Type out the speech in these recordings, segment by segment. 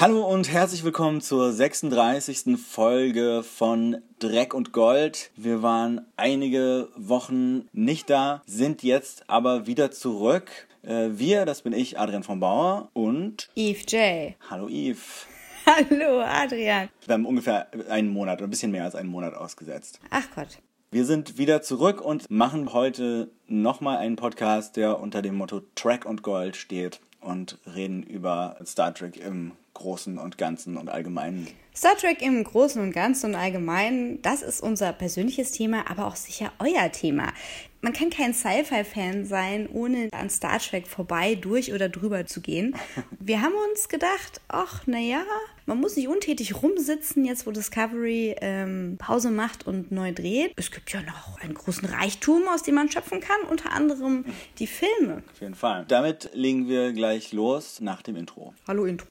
Hallo und herzlich willkommen zur 36. Folge von Dreck und Gold. Wir waren einige Wochen nicht da, sind jetzt aber wieder zurück. Äh, wir, das bin ich, Adrian von Bauer und Eve J. Hallo Eve. Hallo Adrian. Wir haben ungefähr einen Monat oder ein bisschen mehr als einen Monat ausgesetzt. Ach Gott. Wir sind wieder zurück und machen heute nochmal einen Podcast, der unter dem Motto Track und Gold steht und reden über Star Trek im Großen und Ganzen und Allgemeinen. Star Trek im Großen und Ganzen und Allgemeinen, das ist unser persönliches Thema, aber auch sicher euer Thema. Man kann kein Sci-Fi-Fan sein, ohne an Star Trek vorbei, durch oder drüber zu gehen. Wir haben uns gedacht, ach, naja, man muss nicht untätig rumsitzen, jetzt wo Discovery ähm, Pause macht und neu dreht. Es gibt ja noch einen großen Reichtum, aus dem man schöpfen kann, unter anderem die Filme. Auf jeden Fall. Damit legen wir gleich los nach dem Intro. Hallo Intro.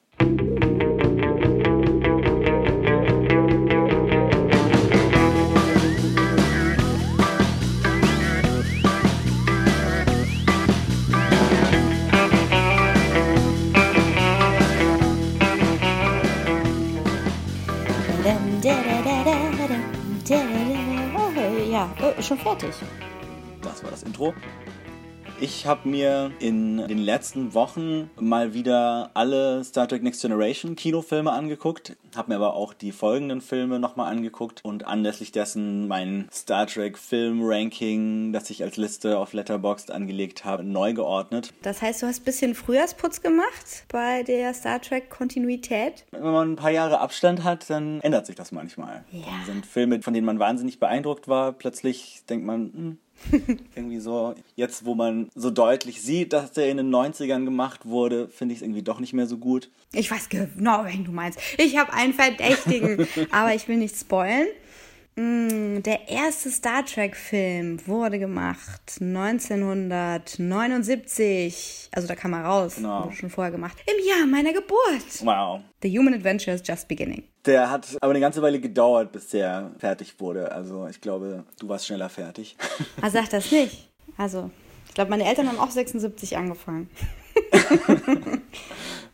Schon fertig. Das war das Intro. Ich habe mir in den letzten Wochen mal wieder alle Star Trek Next Generation Kinofilme angeguckt, habe mir aber auch die folgenden Filme nochmal angeguckt und anlässlich dessen mein Star Trek Film Ranking, das ich als Liste auf Letterboxd angelegt habe, neu geordnet. Das heißt, du hast ein bisschen Frühjahrsputz gemacht bei der Star Trek Kontinuität? Wenn man ein paar Jahre Abstand hat, dann ändert sich das manchmal. Ja. Dann sind Filme, von denen man wahnsinnig beeindruckt war, plötzlich denkt man, hm, irgendwie so, jetzt wo man so deutlich sieht, dass der in den 90ern gemacht wurde, finde ich es irgendwie doch nicht mehr so gut. Ich weiß genau, wen du meinst. Ich habe einen Verdächtigen, aber ich will nicht spoilen. Mm, Der erste Star Trek-Film wurde gemacht 1979. Also da kam er raus. Genau. Wurde schon vorher gemacht. Im Jahr meiner Geburt. Wow. The Human Adventure is just beginning. Der hat aber eine ganze Weile gedauert, bis der fertig wurde. Also ich glaube, du warst schneller fertig. Ah, sag das nicht. Also, ich glaube, meine Eltern haben auch 76 angefangen.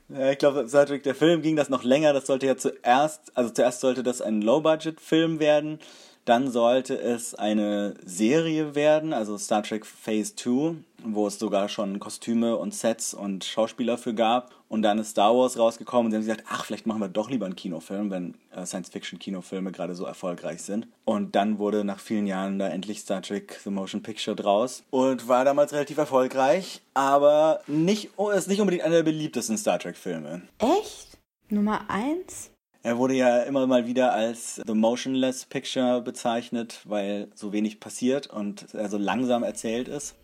Ja, ich glaube, Trek, der Film ging das noch länger. Das sollte ja zuerst, also zuerst sollte das ein Low-Budget-Film werden. Dann sollte es eine Serie werden, also Star Trek Phase 2, wo es sogar schon Kostüme und Sets und Schauspieler für gab. Und dann ist Star Wars rausgekommen und sie haben gesagt, ach, vielleicht machen wir doch lieber einen Kinofilm, wenn äh, Science-Fiction-Kinofilme gerade so erfolgreich sind. Und dann wurde nach vielen Jahren da endlich Star Trek The Motion Picture draus und war damals relativ erfolgreich, aber nicht, ist nicht unbedingt einer der beliebtesten Star Trek-Filme. Echt? Nummer eins? Er wurde ja immer mal wieder als The Motionless Picture bezeichnet, weil so wenig passiert und er so langsam erzählt ist.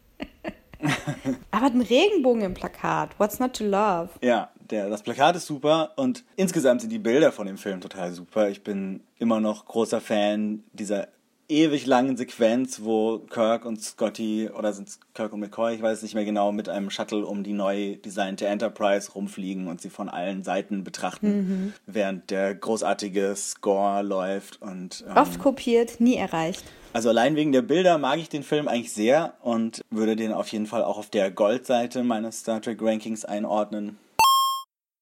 Aber einen Regenbogen im Plakat. What's not to love? Ja, der, das Plakat ist super und insgesamt sind die Bilder von dem Film total super. Ich bin immer noch großer Fan dieser ewig langen Sequenz, wo Kirk und Scotty, oder sind es Kirk und McCoy, ich weiß es nicht mehr genau, mit einem Shuttle um die neu designte Enterprise rumfliegen und sie von allen Seiten betrachten, während der großartige Score läuft und ähm, Oft kopiert, nie erreicht. Also allein wegen der Bilder mag ich den Film eigentlich sehr und würde den auf jeden Fall auch auf der Goldseite meines Star Trek Rankings einordnen.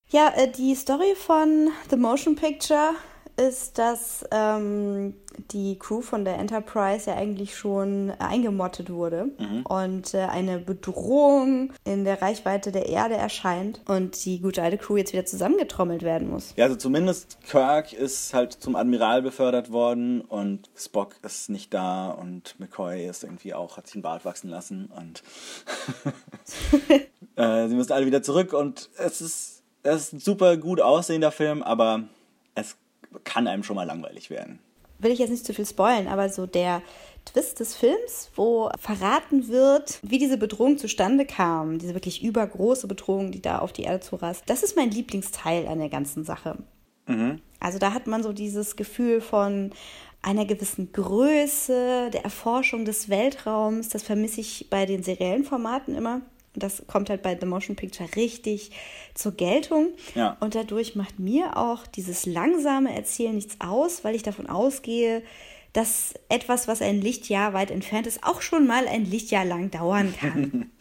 Ja, äh, die Story von The Motion Picture ist, dass ähm, die Crew von der Enterprise ja eigentlich schon eingemottet wurde und äh, eine Bedrohung in der Reichweite der Erde erscheint und die gute alte Crew jetzt wieder zusammengetrommelt werden muss. Ja, also zumindest Kirk ist halt zum Admiral befördert worden und Spock ist nicht da und McCoy ist irgendwie auch, hat sich einen Bart wachsen lassen und äh, sie müssen alle wieder zurück und es ist, es ist ein super gut aussehender Film, aber es kann einem schon mal langweilig werden. Will ich jetzt nicht zu viel spoilen, aber so der Twist des Films, wo verraten wird, wie diese Bedrohung zustande kam, diese wirklich übergroße Bedrohung, die da auf die Erde zurast, das ist mein Lieblingsteil an der ganzen Sache. Also da hat man so dieses Gefühl von einer gewissen Größe, der Erforschung des Weltraums, das vermisse ich bei den seriellen Formaten immer. Und Das kommt halt bei The Motion Picture richtig zur Geltung. Ja. Und dadurch macht mir auch dieses langsame Erzählen nichts aus, weil ich davon ausgehe, dass etwas, was ein Lichtjahr weit entfernt ist, auch schon mal ein Lichtjahr lang dauern kann.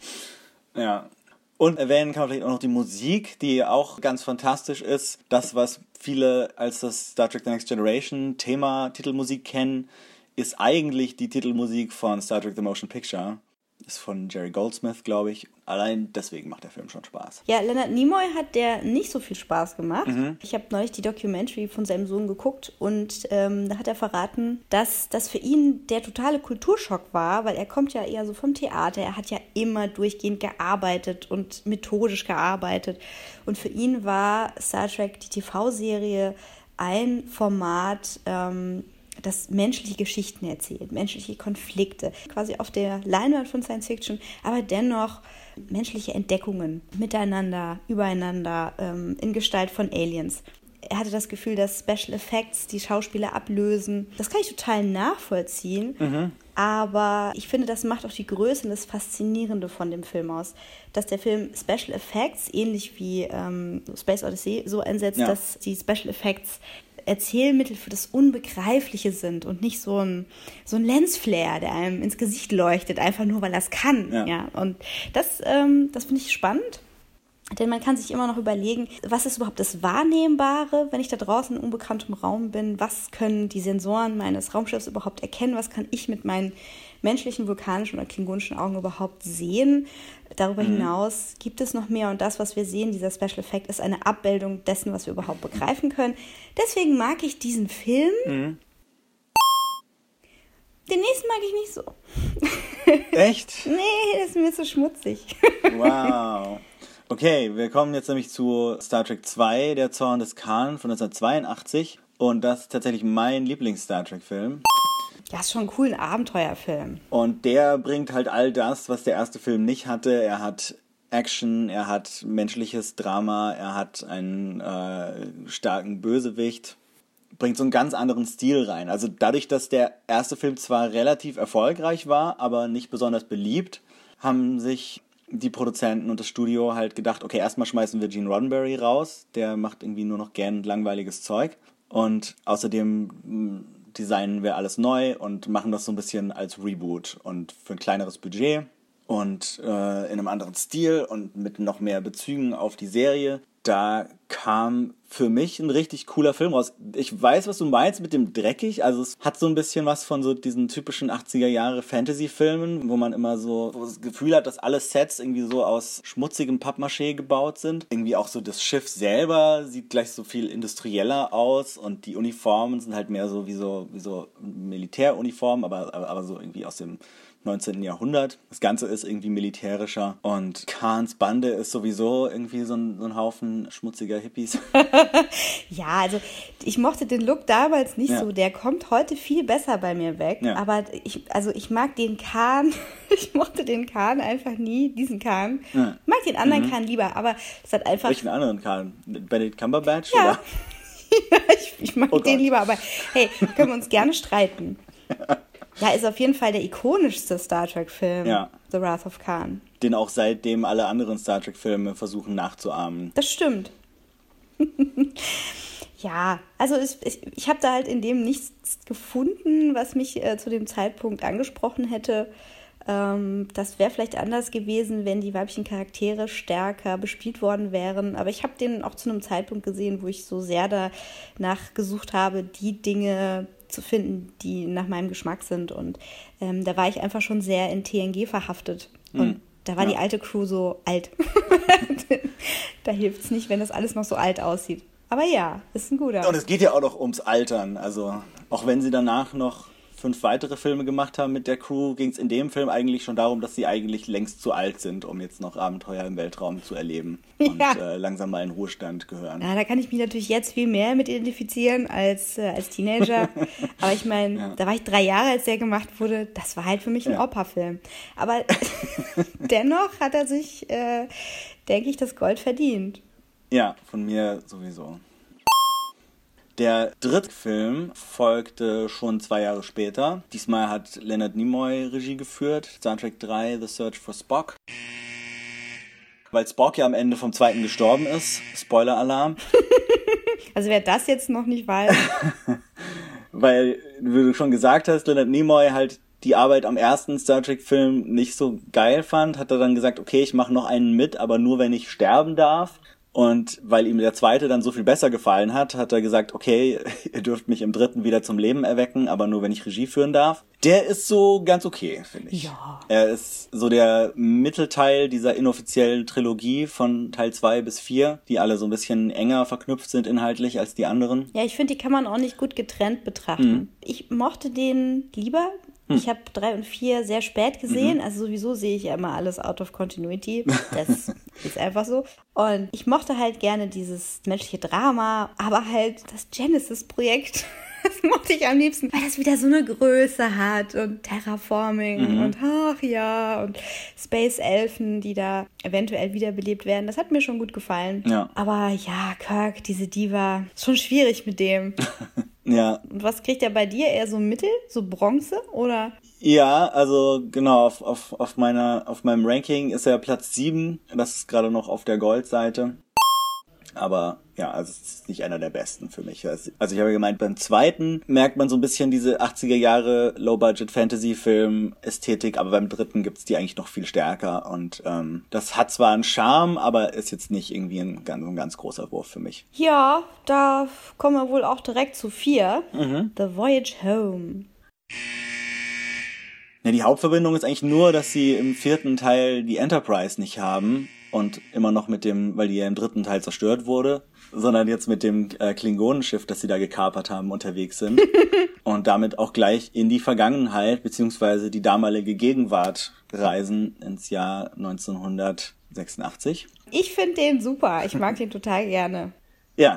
Ja. Und erwähnen kann man vielleicht auch noch die Musik, die auch ganz fantastisch ist. Das, was viele als das Star Trek The Next Generation Thema Titelmusik kennen, ist eigentlich die Titelmusik von Star Trek The Motion Picture. Ist von Jerry Goldsmith, glaube ich. Allein deswegen macht der Film schon Spaß. Ja, Leonard Nimoy hat der nicht so viel Spaß gemacht. Mhm. Ich habe neulich die Documentary von seinem Sohn geguckt und ähm, da hat er verraten, dass das für ihn der totale Kulturschock war, weil er kommt ja eher so vom Theater. Er hat ja immer durchgehend gearbeitet und methodisch gearbeitet. Und für ihn war Star Trek, die TV-Serie, ein Format, ähm, das menschliche Geschichten erzählt, menschliche Konflikte, quasi auf der Leinwand von Science Fiction, aber dennoch menschliche Entdeckungen miteinander, übereinander, ähm, in Gestalt von Aliens. Er hatte das Gefühl, dass Special Effects die Schauspieler ablösen. Das kann ich total nachvollziehen. Mhm. Aber ich finde, das macht auch die Größe und das Faszinierende von dem Film aus. Dass der Film Special Effects, ähnlich wie ähm, Space Odyssey, so einsetzt, ja. dass die Special Effects Erzählmittel für das Unbegreifliche sind und nicht so ein, so ein Lensflare, der einem ins Gesicht leuchtet, einfach nur, weil er es kann. Ja. ja. Und das, ähm, das finde ich spannend. Denn man kann sich immer noch überlegen, was ist überhaupt das Wahrnehmbare, wenn ich da draußen in unbekanntem Raum bin? Was können die Sensoren meines Raumschiffs überhaupt erkennen? Was kann ich mit meinen menschlichen, vulkanischen oder klingonischen Augen überhaupt sehen? Darüber mhm. hinaus gibt es noch mehr und das, was wir sehen, dieser Special Effect, ist eine Abbildung dessen, was wir überhaupt begreifen können. Deswegen mag ich diesen Film. Mhm. Den nächsten mag ich nicht so. Echt? nee, das ist mir zu schmutzig. wow. Okay, wir kommen jetzt nämlich zu Star Trek 2, der Zorn des Khan von 1982. Und das ist tatsächlich mein Lieblings-Star Trek-Film. Ja, ist schon ein cooler Abenteuerfilm. Und der bringt halt all das, was der erste Film nicht hatte. Er hat Action, er hat menschliches Drama, er hat einen äh, starken Bösewicht, bringt so einen ganz anderen Stil rein. Also dadurch, dass der erste Film zwar relativ erfolgreich war, aber nicht besonders beliebt, haben sich die Produzenten und das Studio halt gedacht, okay, erstmal schmeißen wir Gene Roddenberry raus, der macht irgendwie nur noch gern langweiliges Zeug. Und außerdem designen wir alles neu und machen das so ein bisschen als Reboot und für ein kleineres Budget und äh, in einem anderen Stil und mit noch mehr Bezügen auf die Serie. Da kam für mich ein richtig cooler Film raus. Ich weiß, was du meinst mit dem dreckig. Also es hat so ein bisschen was von so diesen typischen 80er Jahre Fantasy-Filmen, wo man immer so das Gefühl hat, dass alle Sets irgendwie so aus schmutzigem Pappmaché gebaut sind. Irgendwie auch so das Schiff selber sieht gleich so viel industrieller aus und die Uniformen sind halt mehr so wie so, wie so Militäruniformen, aber, aber, aber so irgendwie aus dem 19. Jahrhundert. Das Ganze ist irgendwie militärischer und Kahns Bande ist sowieso irgendwie so ein, so ein Haufen schmutziger Hippies. ja, also ich mochte den Look damals nicht ja. so. Der kommt heute viel besser bei mir weg. Ja. Aber ich, also ich mag den Kahn, ich mochte den Kahn einfach nie, diesen Kahn. Ja. Ich mag den anderen mhm. Kahn lieber, aber es hat einfach. Welchen anderen Kahn? Benedict Cumberbatch? Ja. ja ich, ich mag oh den Gott. lieber, aber hey, können wir uns gerne streiten. Ja, ist auf jeden Fall der ikonischste Star Trek-Film, ja. The Wrath of Khan. Den auch seitdem alle anderen Star Trek-Filme versuchen nachzuahmen. Das stimmt. ja, also ich, ich, ich habe da halt in dem nichts gefunden, was mich äh, zu dem Zeitpunkt angesprochen hätte. Ähm, das wäre vielleicht anders gewesen, wenn die weiblichen Charaktere stärker bespielt worden wären. Aber ich habe den auch zu einem Zeitpunkt gesehen, wo ich so sehr danach gesucht habe, die Dinge zu finden, die nach meinem Geschmack sind. Und ähm, da war ich einfach schon sehr in TNG verhaftet. Und mhm. Da war ja. die alte Crew so alt. da hilft es nicht, wenn das alles noch so alt aussieht. Aber ja, ist ein guter. Und es geht ja auch noch ums Altern. Also auch wenn sie danach noch fünf weitere Filme gemacht haben mit der Crew, ging es in dem Film eigentlich schon darum, dass sie eigentlich längst zu alt sind, um jetzt noch Abenteuer im Weltraum zu erleben und ja. äh, langsam mal in Ruhestand gehören. Ja, da kann ich mich natürlich jetzt viel mehr mit identifizieren als, äh, als Teenager. Aber ich meine, ja. da war ich drei Jahre, als der gemacht wurde. Das war halt für mich ein ja. Opa-Film. Aber dennoch hat er sich, äh, denke ich, das Gold verdient. Ja, von mir sowieso. Der dritte Film folgte schon zwei Jahre später. Diesmal hat Leonard Nimoy Regie geführt. Star Trek 3, The Search for Spock. Weil Spock ja am Ende vom zweiten gestorben ist. Spoiler-Alarm. also wer das jetzt noch nicht weiß. Weil, wie du schon gesagt hast, Leonard Nimoy halt die Arbeit am ersten Star Trek-Film nicht so geil fand, hat er dann gesagt, okay, ich mache noch einen mit, aber nur wenn ich sterben darf. Und weil ihm der zweite dann so viel besser gefallen hat, hat er gesagt, okay, ihr dürft mich im dritten wieder zum Leben erwecken, aber nur wenn ich Regie führen darf. Der ist so ganz okay, finde ich. Ja. Er ist so der Mittelteil dieser inoffiziellen Trilogie von Teil zwei bis vier, die alle so ein bisschen enger verknüpft sind inhaltlich als die anderen. Ja, ich finde, die kann man auch nicht gut getrennt betrachten. Mhm. Ich mochte den lieber. Hm. Ich habe drei und vier sehr spät gesehen. Mhm. Also sowieso sehe ich ja immer alles out of continuity. Das ist einfach so. Und ich mochte halt gerne dieses menschliche Drama, aber halt das Genesis-Projekt. Das mochte ich am liebsten, weil das wieder so eine Größe hat und Terraforming Mhm. und ach ja und Space Elfen, die da eventuell wiederbelebt werden. Das hat mir schon gut gefallen. Ja. Aber ja, Kirk, diese Diva, ist schon schwierig mit dem. Ja, Und was kriegt er bei dir? Eher so Mittel, so Bronze oder? Ja, also genau, auf, auf, auf, meiner, auf meinem Ranking ist er Platz 7. Das ist gerade noch auf der Goldseite. Aber ja, also es ist nicht einer der besten für mich. Also also ich habe gemeint, beim zweiten merkt man so ein bisschen diese 80er Jahre Low-Budget-Fantasy-Film-Ästhetik, aber beim dritten gibt's die eigentlich noch viel stärker. Und ähm, das hat zwar einen Charme, aber ist jetzt nicht irgendwie ein ganz, ein ganz großer Wurf für mich. Ja, da kommen wir wohl auch direkt zu vier. Mhm. The Voyage Home. Ja, die Hauptverbindung ist eigentlich nur, dass sie im vierten Teil die Enterprise nicht haben und immer noch mit dem, weil die ja im dritten Teil zerstört wurde, sondern jetzt mit dem äh, Klingonenschiff, das sie da gekapert haben, unterwegs sind und damit auch gleich in die Vergangenheit beziehungsweise die damalige Gegenwart reisen ins Jahr 1986. Ich finde den super. Ich mag den total gerne. Ja,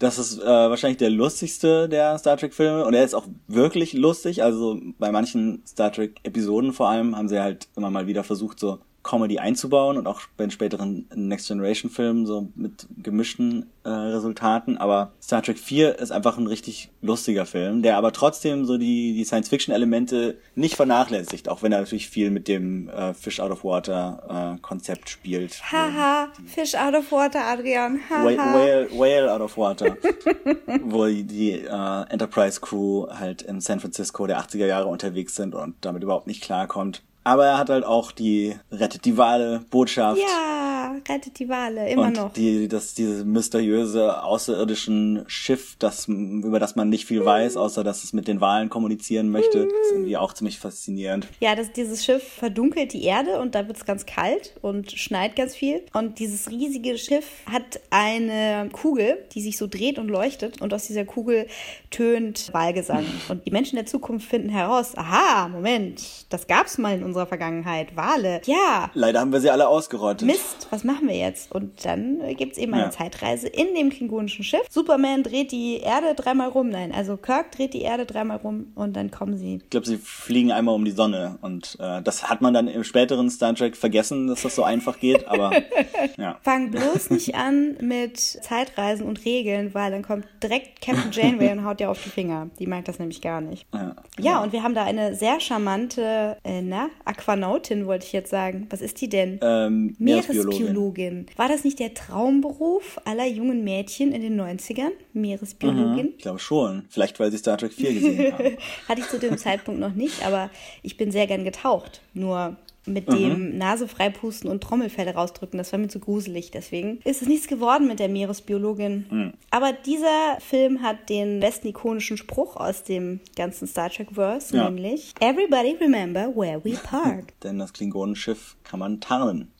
das ist äh, wahrscheinlich der lustigste der Star Trek-Filme und er ist auch wirklich lustig. Also bei manchen Star Trek-Episoden vor allem haben sie halt immer mal wieder versucht, so Comedy einzubauen und auch bei den späteren Next Generation-Filmen so mit gemischten äh, Resultaten. Aber Star Trek 4 ist einfach ein richtig lustiger Film, der aber trotzdem so die, die Science-Fiction-Elemente nicht vernachlässigt, auch wenn er natürlich viel mit dem äh, Fish Out of Water-Konzept spielt. Haha, Fish out of water, Adrian. Whale, Haha. whale, whale out of water. wo die, die äh, Enterprise Crew halt in San Francisco der 80er Jahre unterwegs sind und damit überhaupt nicht klarkommt. Aber er hat halt auch die Rettet die Wale Botschaft. Ja, rettet die Wale, immer und noch. die, das, dieses mysteriöse außerirdischen Schiff, das, über das man nicht viel weiß, außer dass es mit den Walen kommunizieren möchte, ist irgendwie auch ziemlich faszinierend. Ja, das, dieses Schiff verdunkelt die Erde und da wird es ganz kalt und schneit ganz viel. Und dieses riesige Schiff hat eine Kugel, die sich so dreht und leuchtet. Und aus dieser Kugel tönt Wahlgesang. Und die Menschen der Zukunft finden heraus, aha, Moment, das gab's mal in unserer Vergangenheit. Wale. Ja, Leider haben wir sie alle ausgerottet. Mist, was machen wir jetzt? Und dann äh, gibt's eben eine Ja. Zeitreise in dem klingonischen Schiff. Superman dreht die Erde dreimal rum. Nein, also Kirk dreht die Erde dreimal rum und dann kommen sie Ich glaube, sie fliegen einmal um die Sonne und äh, das hat man dann im späteren Star Trek vergessen, dass das so einfach geht, aber ja. Fang bloß nicht an mit Zeitreisen und Regeln, weil dann kommt direkt Captain Janeway und haut dir auf die Finger. Die mag das nämlich gar nicht. Ja, Ja, und wir haben da eine sehr charmante, äh, na, Aquanautin wollte ich jetzt sagen. Was ist die denn? ähm, Meeresbiologin. Meeresbiologin. War das nicht der Traumberuf aller jungen Mädchen in den 90ern? Meeresbiologin? Ich glaube schon. Vielleicht, weil sie Star Trek 4 gesehen haben. Hatte ich zu dem Zeitpunkt noch nicht, aber ich bin sehr gern getaucht. Nur mit dem Nase freipusten und Trommelfelle rausdrücken, das war mir zu gruselig. Deswegen ist es nichts geworden mit der Meeresbiologin. Aber dieser Film hat den besten ikonischen Spruch aus dem ganzen Star Trek-Verse, Ja. nämlich Everybody remember where we parked. Denn das Klingonenschiff kann man tarnen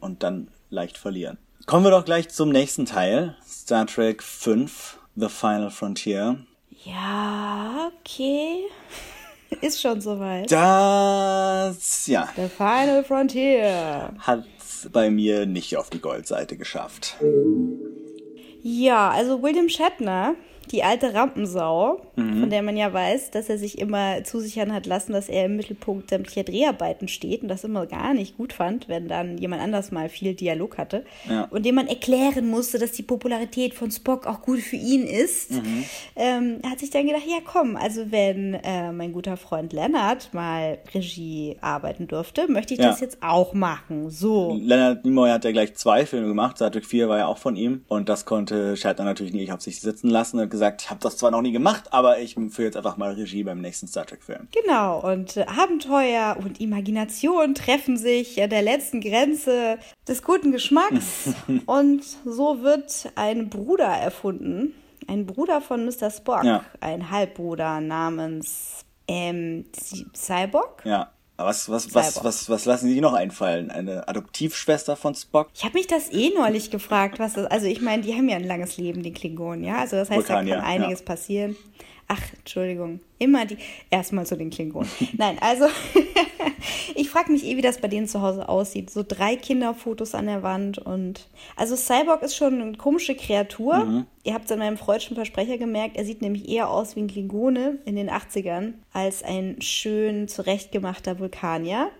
und dann leicht verlieren. Kommen wir doch gleich zum nächsten Teil. Star Trek 5, The Final Frontier. ja, okay. Ist schon soweit. Das, ja, The Final Frontier. hat bei mir nicht auf die Goldseite geschafft. Ja, also William Shatner, die alte Rampensau, von der man ja weiß, dass er sich immer zusichern hat lassen, dass er im Mittelpunkt sämtlicher Dreharbeiten steht und das immer gar nicht gut fand, wenn dann jemand anders mal viel Dialog hatte. Ja. Und dem man erklären musste, dass die Popularität von Spock auch gut für ihn ist, ähm, hat sich dann gedacht, ja komm, also wenn äh, mein guter Freund Leonard mal Regie arbeiten durfte, möchte ich Ja. das jetzt auch machen. So. Leonard Nimoy hat ja gleich zwei Filme gemacht. Star Trek 4 war ja auch von ihm. Und das konnte Shatner natürlich nicht auf sich sitzen lassen. Hat gesagt, gesagt, ich habe das zwar noch nie gemacht, aber ich führe jetzt einfach mal Regie beim nächsten Star Trek-Film. Genau, und äh, Abenteuer und Imagination treffen sich an der letzten Grenze des guten Geschmacks. und so wird ein Bruder erfunden, ein Bruder von Mr. Spock, ja. ein Halbbruder namens ähm, Cyborg. Ja. Was, was, was, was, was lassen Sie noch einfallen? Eine Adoptivschwester von Spock? Ich habe mich das eh neulich gefragt, was das. Also ich meine, die haben ja ein langes Leben, die Klingonen, ja. Also das heißt, Vulkan, da kann ja, einiges ja. passieren. Ach, Entschuldigung. Immer die. Erstmal zu den Klingonen. Nein, also ich frage mich eh, wie das bei denen zu Hause aussieht. So drei Kinderfotos an der Wand und. Also Cyborg ist schon eine komische Kreatur. Mhm. Ihr habt es an meinem freudschen Versprecher gemerkt. Er sieht nämlich eher aus wie ein Klingone in den 80ern als ein schön zurechtgemachter Vulkanier.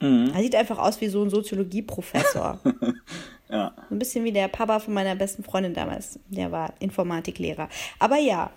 Mhm. Er sieht einfach aus wie so ein Soziologieprofessor. ja. So ein bisschen wie der Papa von meiner besten Freundin damals. Der war Informatiklehrer. Aber ja,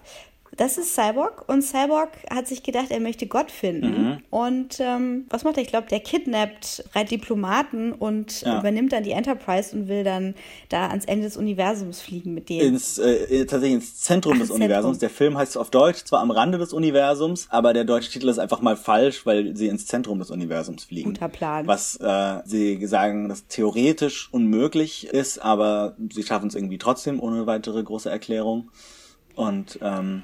das ist Cyborg und Cyborg hat sich gedacht, er möchte Gott finden. Mhm. Und ähm, was macht er? Ich glaube, der kidnappt drei Diplomaten und ja. übernimmt dann die Enterprise und will dann da ans Ende des Universums fliegen mit denen. Ins, äh, tatsächlich ins Zentrum Ach, des Zentrum. Universums. Der Film heißt auf Deutsch zwar am Rande des Universums, aber der deutsche Titel ist einfach mal falsch, weil sie ins Zentrum des Universums fliegen. Guter Plan. Was äh, sie sagen, das theoretisch unmöglich ist, aber sie schaffen es irgendwie trotzdem ohne weitere große Erklärung. Und ähm,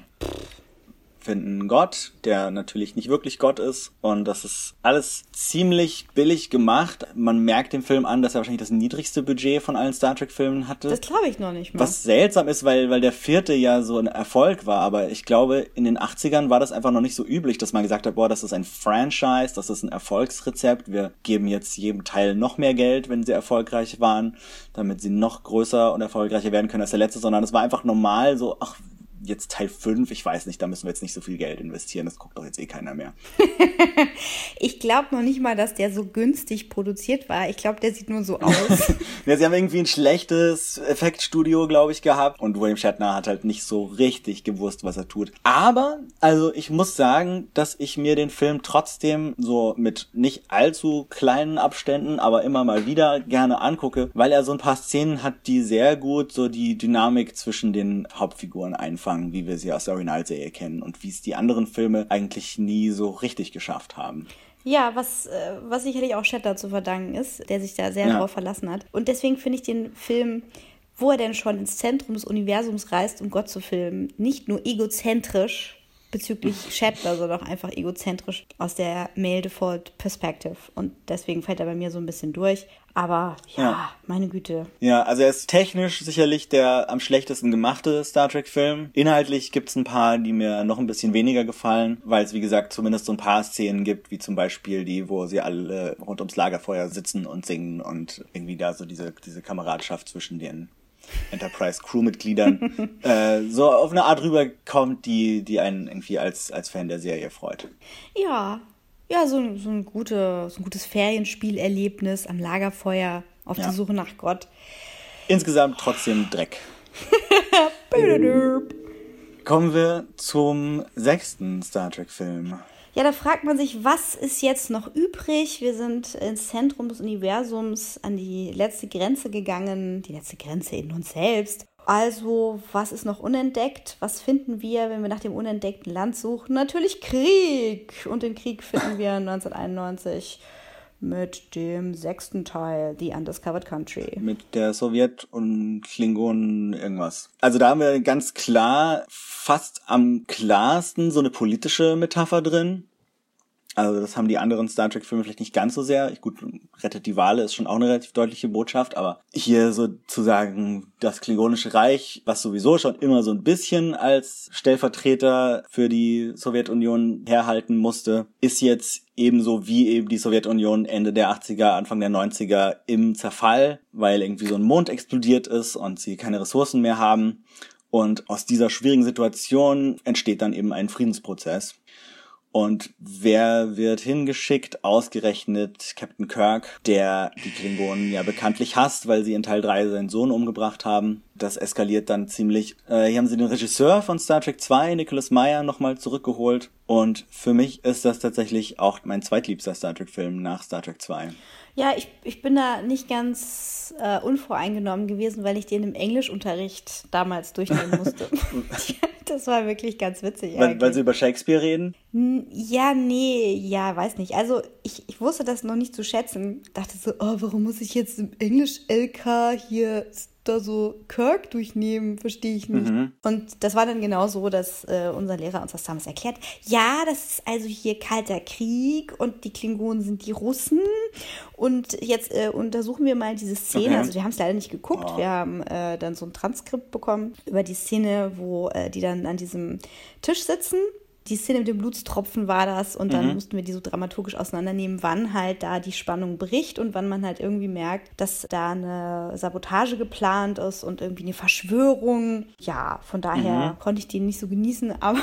finden Gott, der natürlich nicht wirklich Gott ist. Und das ist alles ziemlich billig gemacht. Man merkt dem Film an, dass er wahrscheinlich das niedrigste Budget von allen Star Trek-Filmen hatte. Das glaube ich noch nicht mal. Was seltsam ist, weil, weil der vierte ja so ein Erfolg war. Aber ich glaube, in den 80ern war das einfach noch nicht so üblich, dass man gesagt hat, boah, das ist ein Franchise, das ist ein Erfolgsrezept. Wir geben jetzt jedem Teil noch mehr Geld, wenn sie erfolgreich waren, damit sie noch größer und erfolgreicher werden können als der letzte, sondern es war einfach normal so, ach, jetzt Teil 5, ich weiß nicht, da müssen wir jetzt nicht so viel Geld investieren, das guckt doch jetzt eh keiner mehr. ich glaube noch nicht mal, dass der so günstig produziert war. Ich glaube, der sieht nur so aus. ja, sie haben irgendwie ein schlechtes Effektstudio, glaube ich, gehabt und William Shatner hat halt nicht so richtig gewusst, was er tut. Aber, also ich muss sagen, dass ich mir den Film trotzdem so mit nicht allzu kleinen Abständen, aber immer mal wieder gerne angucke, weil er so ein paar Szenen hat, die sehr gut so die Dynamik zwischen den Hauptfiguren einfangen anfangen, wie wir sie aus der Originalserie kennen und wie es die anderen Filme eigentlich nie so richtig geschafft haben. Ja, was, äh, was sicherlich auch Shatter zu verdanken ist, der sich da sehr ja. darauf verlassen hat. Und deswegen finde ich den Film, wo er denn schon ins Zentrum des Universums reist, um Gott zu filmen, nicht nur egozentrisch bezüglich Shatner, sondern auch einfach egozentrisch aus der Male Default Perspective. Und deswegen fällt er bei mir so ein bisschen durch. Aber ja, ja, meine Güte. Ja, also er ist technisch sicherlich der am schlechtesten gemachte Star Trek-Film. Inhaltlich gibt es ein paar, die mir noch ein bisschen weniger gefallen, weil es wie gesagt zumindest so ein paar Szenen gibt, wie zum Beispiel die, wo sie alle rund ums Lagerfeuer sitzen und singen und irgendwie da so diese, diese Kameradschaft zwischen den Enterprise-Crew-Mitgliedern äh, so auf eine Art rüberkommt, die, die einen irgendwie als, als Fan der Serie freut. Ja, ja, so, so, ein, gute, so ein gutes Ferienspielerlebnis am Lagerfeuer auf ja. der Suche nach Gott. Insgesamt trotzdem Dreck. Kommen wir zum sechsten Star Trek-Film. Ja, da fragt man sich, was ist jetzt noch übrig? Wir sind ins Zentrum des Universums an die letzte Grenze gegangen, die letzte Grenze in uns selbst. Also, was ist noch unentdeckt? Was finden wir, wenn wir nach dem unentdeckten Land suchen? Natürlich Krieg. Und den Krieg finden wir 1991 mit dem sechsten Teil, The Undiscovered Country. Mit der Sowjet und Klingonen irgendwas. Also da haben wir ganz klar, fast am klarsten so eine politische Metapher drin. Also das haben die anderen Star Trek-Filme vielleicht nicht ganz so sehr. Gut, Rettet die Wale ist schon auch eine relativ deutliche Botschaft, aber hier sozusagen das Klingonische Reich, was sowieso schon immer so ein bisschen als Stellvertreter für die Sowjetunion herhalten musste, ist jetzt ebenso wie eben die Sowjetunion Ende der 80er, Anfang der 90er im Zerfall, weil irgendwie so ein Mond explodiert ist und sie keine Ressourcen mehr haben. Und aus dieser schwierigen Situation entsteht dann eben ein Friedensprozess. Und wer wird hingeschickt? Ausgerechnet Captain Kirk, der die Klingonen ja bekanntlich hasst, weil sie in Teil 3 seinen Sohn umgebracht haben. Das eskaliert dann ziemlich. Äh, hier haben sie den Regisseur von Star Trek 2, Nicholas Meyer, nochmal zurückgeholt. Und für mich ist das tatsächlich auch mein zweitliebster Star Trek-Film nach Star Trek 2. Ja, ich, ich bin da nicht ganz äh, unvoreingenommen gewesen, weil ich den im Englischunterricht damals durchnehmen musste. das war wirklich ganz witzig. Weil, weil, sie über Shakespeare reden? Ja, nee, ja, weiß nicht. Also ich, ich wusste das noch nicht zu schätzen. Dachte so, oh, warum muss ich jetzt im Englisch LK hier da so Kirk durchnehmen, verstehe ich nicht. Mhm. Und das war dann genau so, dass äh, unser Lehrer uns das damals erklärt. Ja, das ist also hier kalter Krieg und die Klingonen sind die Russen. Und jetzt äh, untersuchen wir mal diese Szene. Okay. Also wir haben es leider nicht geguckt. Oh. Wir haben äh, dann so ein Transkript bekommen über die Szene, wo äh, die dann an diesem Tisch sitzen die Szene mit dem Blutstropfen war das und dann mhm. mussten wir die so dramaturgisch auseinandernehmen, wann halt da die Spannung bricht und wann man halt irgendwie merkt, dass da eine Sabotage geplant ist und irgendwie eine Verschwörung. Ja, von daher mhm. konnte ich die nicht so genießen, aber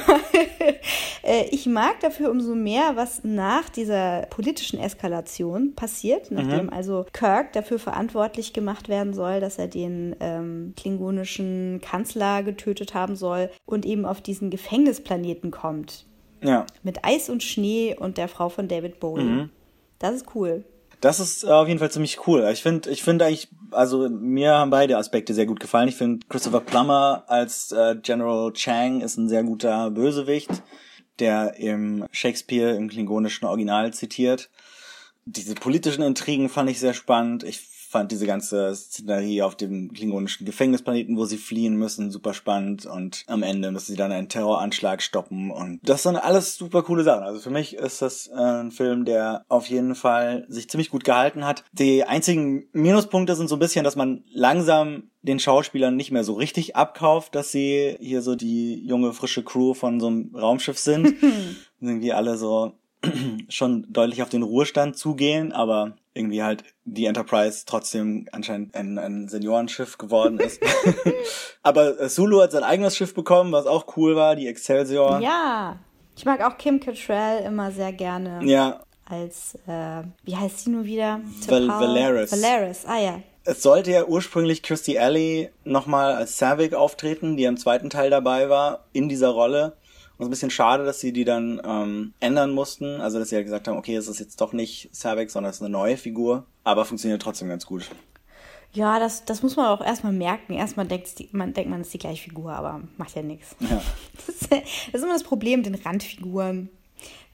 äh, ich mag dafür umso mehr, was nach dieser politischen Eskalation passiert, mhm. nachdem mhm. also Kirk dafür verantwortlich gemacht werden soll, dass er den ähm, klingonischen Kanzler getötet haben soll und eben auf diesen Gefängnisplaneten kommt. Ja. Mit Eis und Schnee und der Frau von David Bowie. Mhm. Das ist cool. Das ist auf jeden Fall ziemlich cool. Ich finde, ich finde eigentlich, also mir haben beide Aspekte sehr gut gefallen. Ich finde Christopher Plummer als äh, General Chang ist ein sehr guter Bösewicht, der im Shakespeare im klingonischen Original zitiert. Diese politischen Intrigen fand ich sehr spannend. Ich fand diese ganze Szenerie auf dem klingonischen Gefängnisplaneten, wo sie fliehen müssen, super spannend und am Ende müssen sie dann einen Terroranschlag stoppen und das sind alles super coole Sachen. Also für mich ist das äh, ein Film, der auf jeden Fall sich ziemlich gut gehalten hat. Die einzigen Minuspunkte sind so ein bisschen, dass man langsam den Schauspielern nicht mehr so richtig abkauft, dass sie hier so die junge, frische Crew von so einem Raumschiff sind. irgendwie alle so schon deutlich auf den Ruhestand zugehen, aber irgendwie halt die Enterprise trotzdem anscheinend ein, ein Seniorenschiff geworden ist. Aber äh, Sulu hat sein eigenes Schiff bekommen, was auch cool war, die Excelsior. Ja, ich mag auch Kim Cattrall immer sehr gerne. Ja. Als, äh, wie heißt sie nur wieder? Val Valeris. Valeris, ah ja. Es sollte ja ursprünglich Christy Alley nochmal als Savick auftreten, die im zweiten Teil dabei war, in dieser Rolle. Ist ein bisschen schade, dass sie die dann ähm, ändern mussten. Also, dass sie ja halt gesagt haben, okay, es ist jetzt doch nicht Cervix, sondern es ist eine neue Figur. Aber funktioniert trotzdem ganz gut. Ja, das, das muss man auch erstmal merken. Erstmal denkt man, denkt man, es ist die gleiche Figur, aber macht ja nichts. Ja. Das, ist, das ist immer das Problem mit den Randfiguren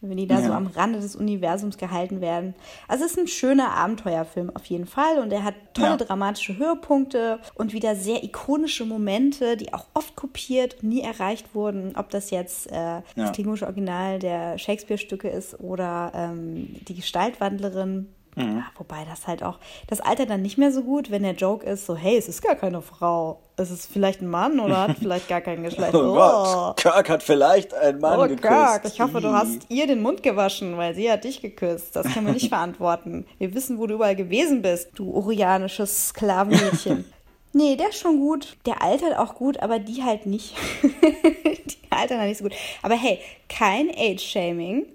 wenn die da ja. so am Rande des Universums gehalten werden. Also es ist ein schöner Abenteuerfilm auf jeden Fall und er hat tolle ja. dramatische Höhepunkte und wieder sehr ikonische Momente, die auch oft kopiert und nie erreicht wurden. Ob das jetzt äh, ja. das klingonische Original der Shakespeare-Stücke ist oder ähm, die Gestaltwandlerin Mhm. Ja, wobei das halt auch, das Alter dann nicht mehr so gut, wenn der Joke ist, so, hey, es ist gar keine Frau. Es ist vielleicht ein Mann oder hat vielleicht gar kein Geschlecht. oh, oh Gott, Kirk hat vielleicht einen Mann oh, geküsst. Kirk, ich hoffe, du hast ihr den Mund gewaschen, weil sie hat dich geküsst. Das können wir nicht verantworten. Wir wissen, wo du überall gewesen bist, du orianisches Sklavenmädchen. Nee, der ist schon gut. Der altert auch gut, aber die halt nicht. die altern halt nicht so gut. Aber hey, kein Age-Shaming.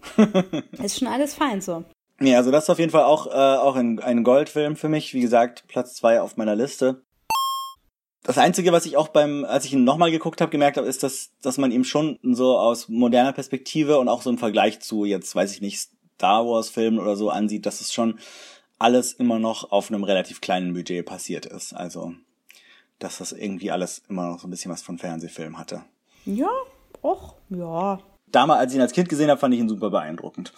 ist schon alles fein so. Nee, also das ist auf jeden Fall auch, äh, auch ein, ein Goldfilm für mich. Wie gesagt, Platz zwei auf meiner Liste. Das Einzige, was ich auch beim, als ich ihn nochmal geguckt habe, gemerkt habe, ist, dass, dass man ihm schon so aus moderner Perspektive und auch so im Vergleich zu jetzt, weiß ich nicht, Star Wars-Filmen oder so ansieht, dass es schon alles immer noch auf einem relativ kleinen Budget passiert ist. Also, dass das irgendwie alles immer noch so ein bisschen was von Fernsehfilm hatte. Ja, och, ja. Damals, als ich ihn als Kind gesehen habe, fand ich ihn super beeindruckend.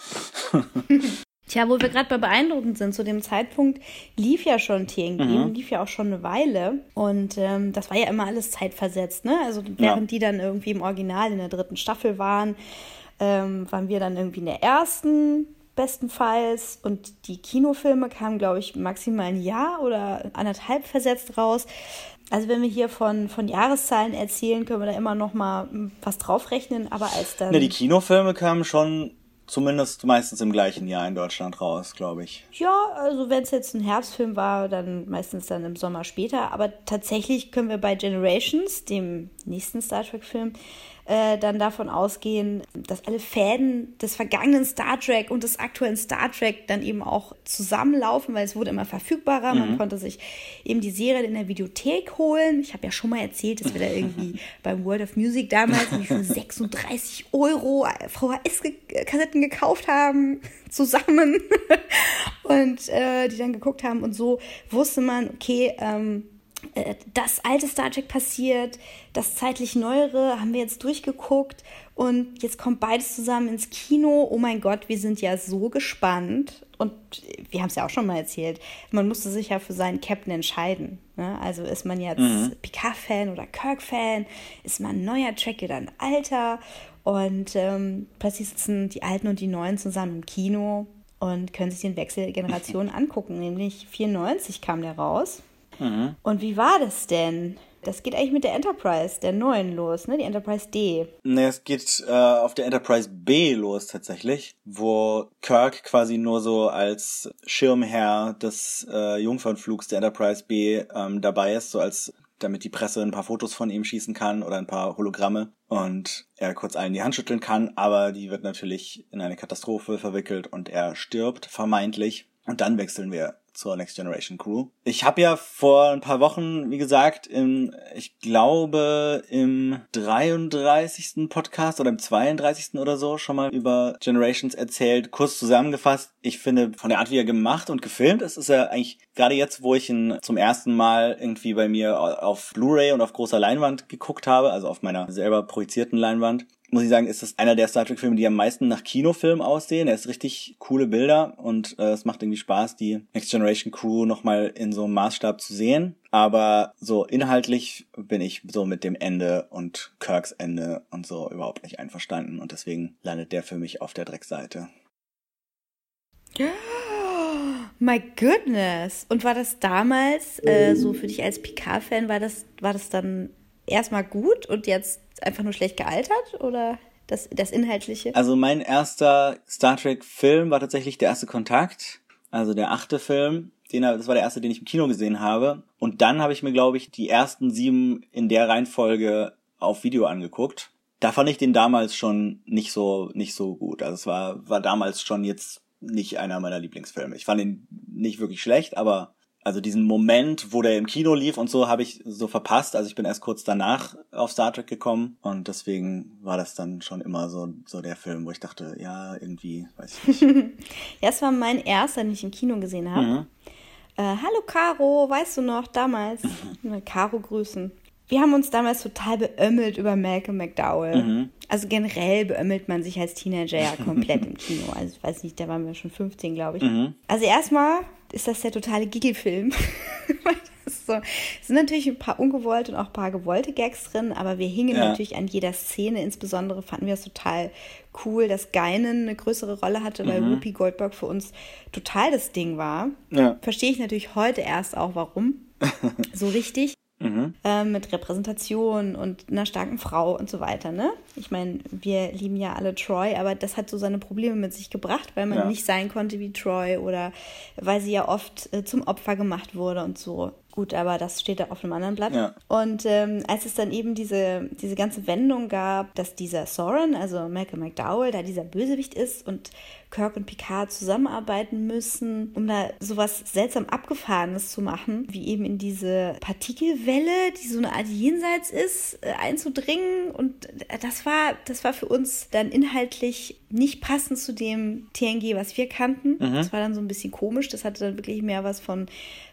Tja, wo wir gerade bei beeindruckend sind, zu dem Zeitpunkt lief ja schon TNG, mhm. lief ja auch schon eine Weile. Und ähm, das war ja immer alles zeitversetzt, ne? Also während ja. die dann irgendwie im Original in der dritten Staffel waren, ähm, waren wir dann irgendwie in der ersten bestenfalls. Und die Kinofilme kamen, glaube ich, maximal ein Jahr oder anderthalb versetzt raus. Also wenn wir hier von, von Jahreszahlen erzählen, können wir da immer noch mal was draufrechnen. Aber als dann... Ne, die Kinofilme kamen schon zumindest meistens im gleichen Jahr in Deutschland raus, glaube ich. Ja, also wenn es jetzt ein Herbstfilm war, dann meistens dann im Sommer später. Aber tatsächlich können wir bei Generations, dem nächsten Star Trek-Film, äh, dann davon ausgehen, dass alle Fäden des vergangenen Star Trek und des aktuellen Star Trek dann eben auch zusammenlaufen, weil es wurde immer verfügbarer. Mhm. Man konnte sich eben die Serie in der Videothek holen. Ich habe ja schon mal erzählt, dass wir da irgendwie beim World of Music damals für 36 Euro VHS-Kassetten gekauft haben, zusammen. und äh, die dann geguckt haben. Und so wusste man, okay, ähm, äh, das alte Star Trek passiert, das zeitlich neuere haben wir jetzt durchgeguckt und jetzt kommt beides zusammen ins Kino. Oh mein Gott, wir sind ja so gespannt. Und wir haben es ja auch schon mal erzählt, man musste sich ja für seinen Captain entscheiden. Ne? Also ist man jetzt mhm. Picard-Fan oder Kirk-Fan? Ist man ein neuer Track oder ein alter? Und ähm, plötzlich sitzen die Alten und die Neuen zusammen im Kino und können sich den Wechsel der Generationen angucken. Nämlich 94 kam der raus. Mhm. Und wie war das denn? Das geht eigentlich mit der Enterprise, der neuen, los, ne? Die Enterprise D. Ne, es geht äh, auf der Enterprise B los tatsächlich, wo Kirk quasi nur so als Schirmherr des äh, Jungfernflugs der Enterprise B ähm, dabei ist, so als damit die Presse ein paar Fotos von ihm schießen kann oder ein paar Hologramme und er kurz allen die Hand schütteln kann, aber die wird natürlich in eine Katastrophe verwickelt und er stirbt vermeintlich. Und dann wechseln wir zur Next Generation Crew. Ich habe ja vor ein paar Wochen, wie gesagt, im, ich glaube, im 33. Podcast oder im 32. oder so schon mal über Generations erzählt. Kurz zusammengefasst, ich finde, von der Art, wie er gemacht und gefilmt ist, ist er eigentlich gerade jetzt, wo ich ihn zum ersten Mal irgendwie bei mir auf Blu-ray und auf großer Leinwand geguckt habe, also auf meiner selber projizierten Leinwand, muss ich sagen, ist das einer der Star Trek Filme, die am meisten nach Kinofilm aussehen. Er ist richtig coole Bilder und äh, es macht irgendwie Spaß, die Next Generation Crew nochmal in so einem Maßstab zu sehen. Aber so inhaltlich bin ich so mit dem Ende und Kirks Ende und so überhaupt nicht einverstanden und deswegen landet der für mich auf der Dreckseite. My goodness. Und war das damals äh, so für dich als Picard-Fan, war das, war das dann erstmal gut und jetzt einfach nur schlecht gealtert oder das, das Inhaltliche? Also mein erster Star Trek-Film war tatsächlich der erste Kontakt, also der achte Film. Den, das war der erste, den ich im Kino gesehen habe. Und dann habe ich mir, glaube ich, die ersten sieben in der Reihenfolge auf Video angeguckt. Da fand ich den damals schon nicht so nicht so gut. Also es war war damals schon jetzt nicht einer meiner Lieblingsfilme. Ich fand ihn nicht wirklich schlecht, aber also diesen Moment, wo der im Kino lief und so, habe ich so verpasst. Also ich bin erst kurz danach auf Star Trek gekommen und deswegen war das dann schon immer so, so der Film, wo ich dachte, ja, irgendwie, weiß ich nicht. ja, es war mein erster, den ich im Kino gesehen habe. Mhm. Äh, Hallo Caro, weißt du noch, damals? Caro grüßen. Wir haben uns damals total beömmelt über Malcolm McDowell. Mhm. Also generell beömmelt man sich als Teenager ja komplett im Kino. Also ich weiß nicht, da waren wir schon 15, glaube ich. Mhm. Also erstmal ist das der totale Giggle-Film. so. Es sind natürlich ein paar ungewollte und auch ein paar gewollte Gags drin, aber wir hingen ja. natürlich an jeder Szene. Insbesondere fanden wir es total cool, dass Geinen eine größere Rolle hatte, weil mhm. Whoopi Goldberg für uns total das Ding war. Ja. Verstehe ich natürlich heute erst auch, warum. so richtig. Mhm. Äh, mit Repräsentation und einer starken Frau und so weiter. Ne? Ich meine, wir lieben ja alle Troy, aber das hat so seine Probleme mit sich gebracht, weil man ja. nicht sein konnte wie Troy oder weil sie ja oft äh, zum Opfer gemacht wurde und so. Gut, aber das steht da auf einem anderen Blatt. Ja. Und ähm, als es dann eben diese, diese ganze Wendung gab, dass dieser Soren, also Malcolm McDowell, da dieser Bösewicht ist und Kirk und Picard zusammenarbeiten müssen, um da sowas seltsam Abgefahrenes zu machen, wie eben in diese Partikelwelle, die so eine Art Jenseits ist, äh, einzudringen. Und das war, das war für uns dann inhaltlich nicht passend zu dem TNG, was wir kannten. Mhm. Das war dann so ein bisschen komisch. Das hatte dann wirklich mehr was von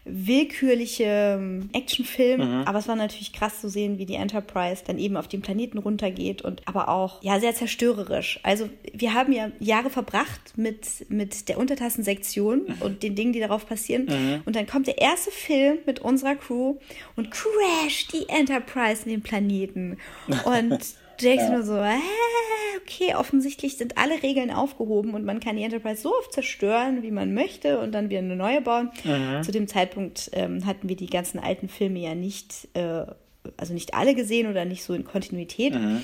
willkürlichem Actionfilm. Mhm. Aber es war natürlich krass zu sehen, wie die Enterprise dann eben auf den Planeten runtergeht und aber auch ja sehr zerstörerisch. Also wir haben ja Jahre verbracht mit, mit der Untertassensektion mhm. und den Dingen, die darauf passieren. Mhm. Und dann kommt der erste Film mit unserer Crew und crasht die Enterprise in den Planeten. Und denkst ja. nur so, äh, okay, offensichtlich sind alle Regeln aufgehoben und man kann die Enterprise so oft zerstören, wie man möchte und dann wieder eine neue bauen. Mhm. Zu dem Zeitpunkt ähm, hatten wir die ganzen alten Filme ja nicht, äh, also nicht alle gesehen oder nicht so in Kontinuität. Mhm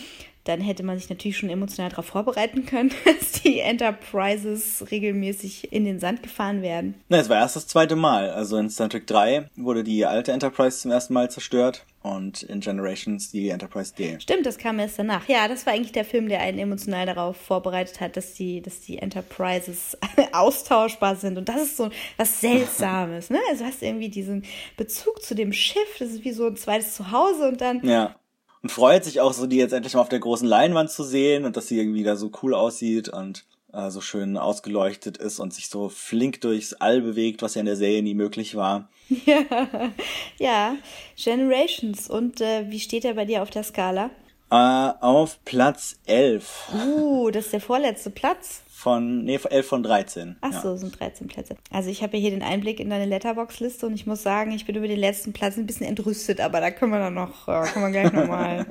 dann hätte man sich natürlich schon emotional darauf vorbereiten können, dass die Enterprises regelmäßig in den Sand gefahren werden. Na, es war erst das zweite Mal. Also in Star Trek 3 wurde die alte Enterprise zum ersten Mal zerstört und in Generations die Enterprise D. Stimmt, das kam erst danach. Ja, das war eigentlich der Film, der einen emotional darauf vorbereitet hat, dass die, dass die Enterprises austauschbar sind. Und das ist so was Seltsames, ne? Also hast irgendwie diesen Bezug zu dem Schiff, das ist wie so ein zweites Zuhause und dann ja und freut sich auch so, die jetzt endlich mal auf der großen Leinwand zu sehen und dass sie irgendwie da so cool aussieht und äh, so schön ausgeleuchtet ist und sich so flink durchs All bewegt, was ja in der Serie nie möglich war. Ja, ja. Generations. Und äh, wie steht er bei dir auf der Skala? Äh, auf Platz 11. Uh, das ist der vorletzte Platz. Von, nee, 11 von 13. Ach so, ja. sind 13 Plätze. Also ich habe ja hier den Einblick in deine Letterbox-Liste und ich muss sagen, ich bin über den letzten Platz ein bisschen entrüstet, aber da können wir dann noch, äh, können wir gleich nochmal.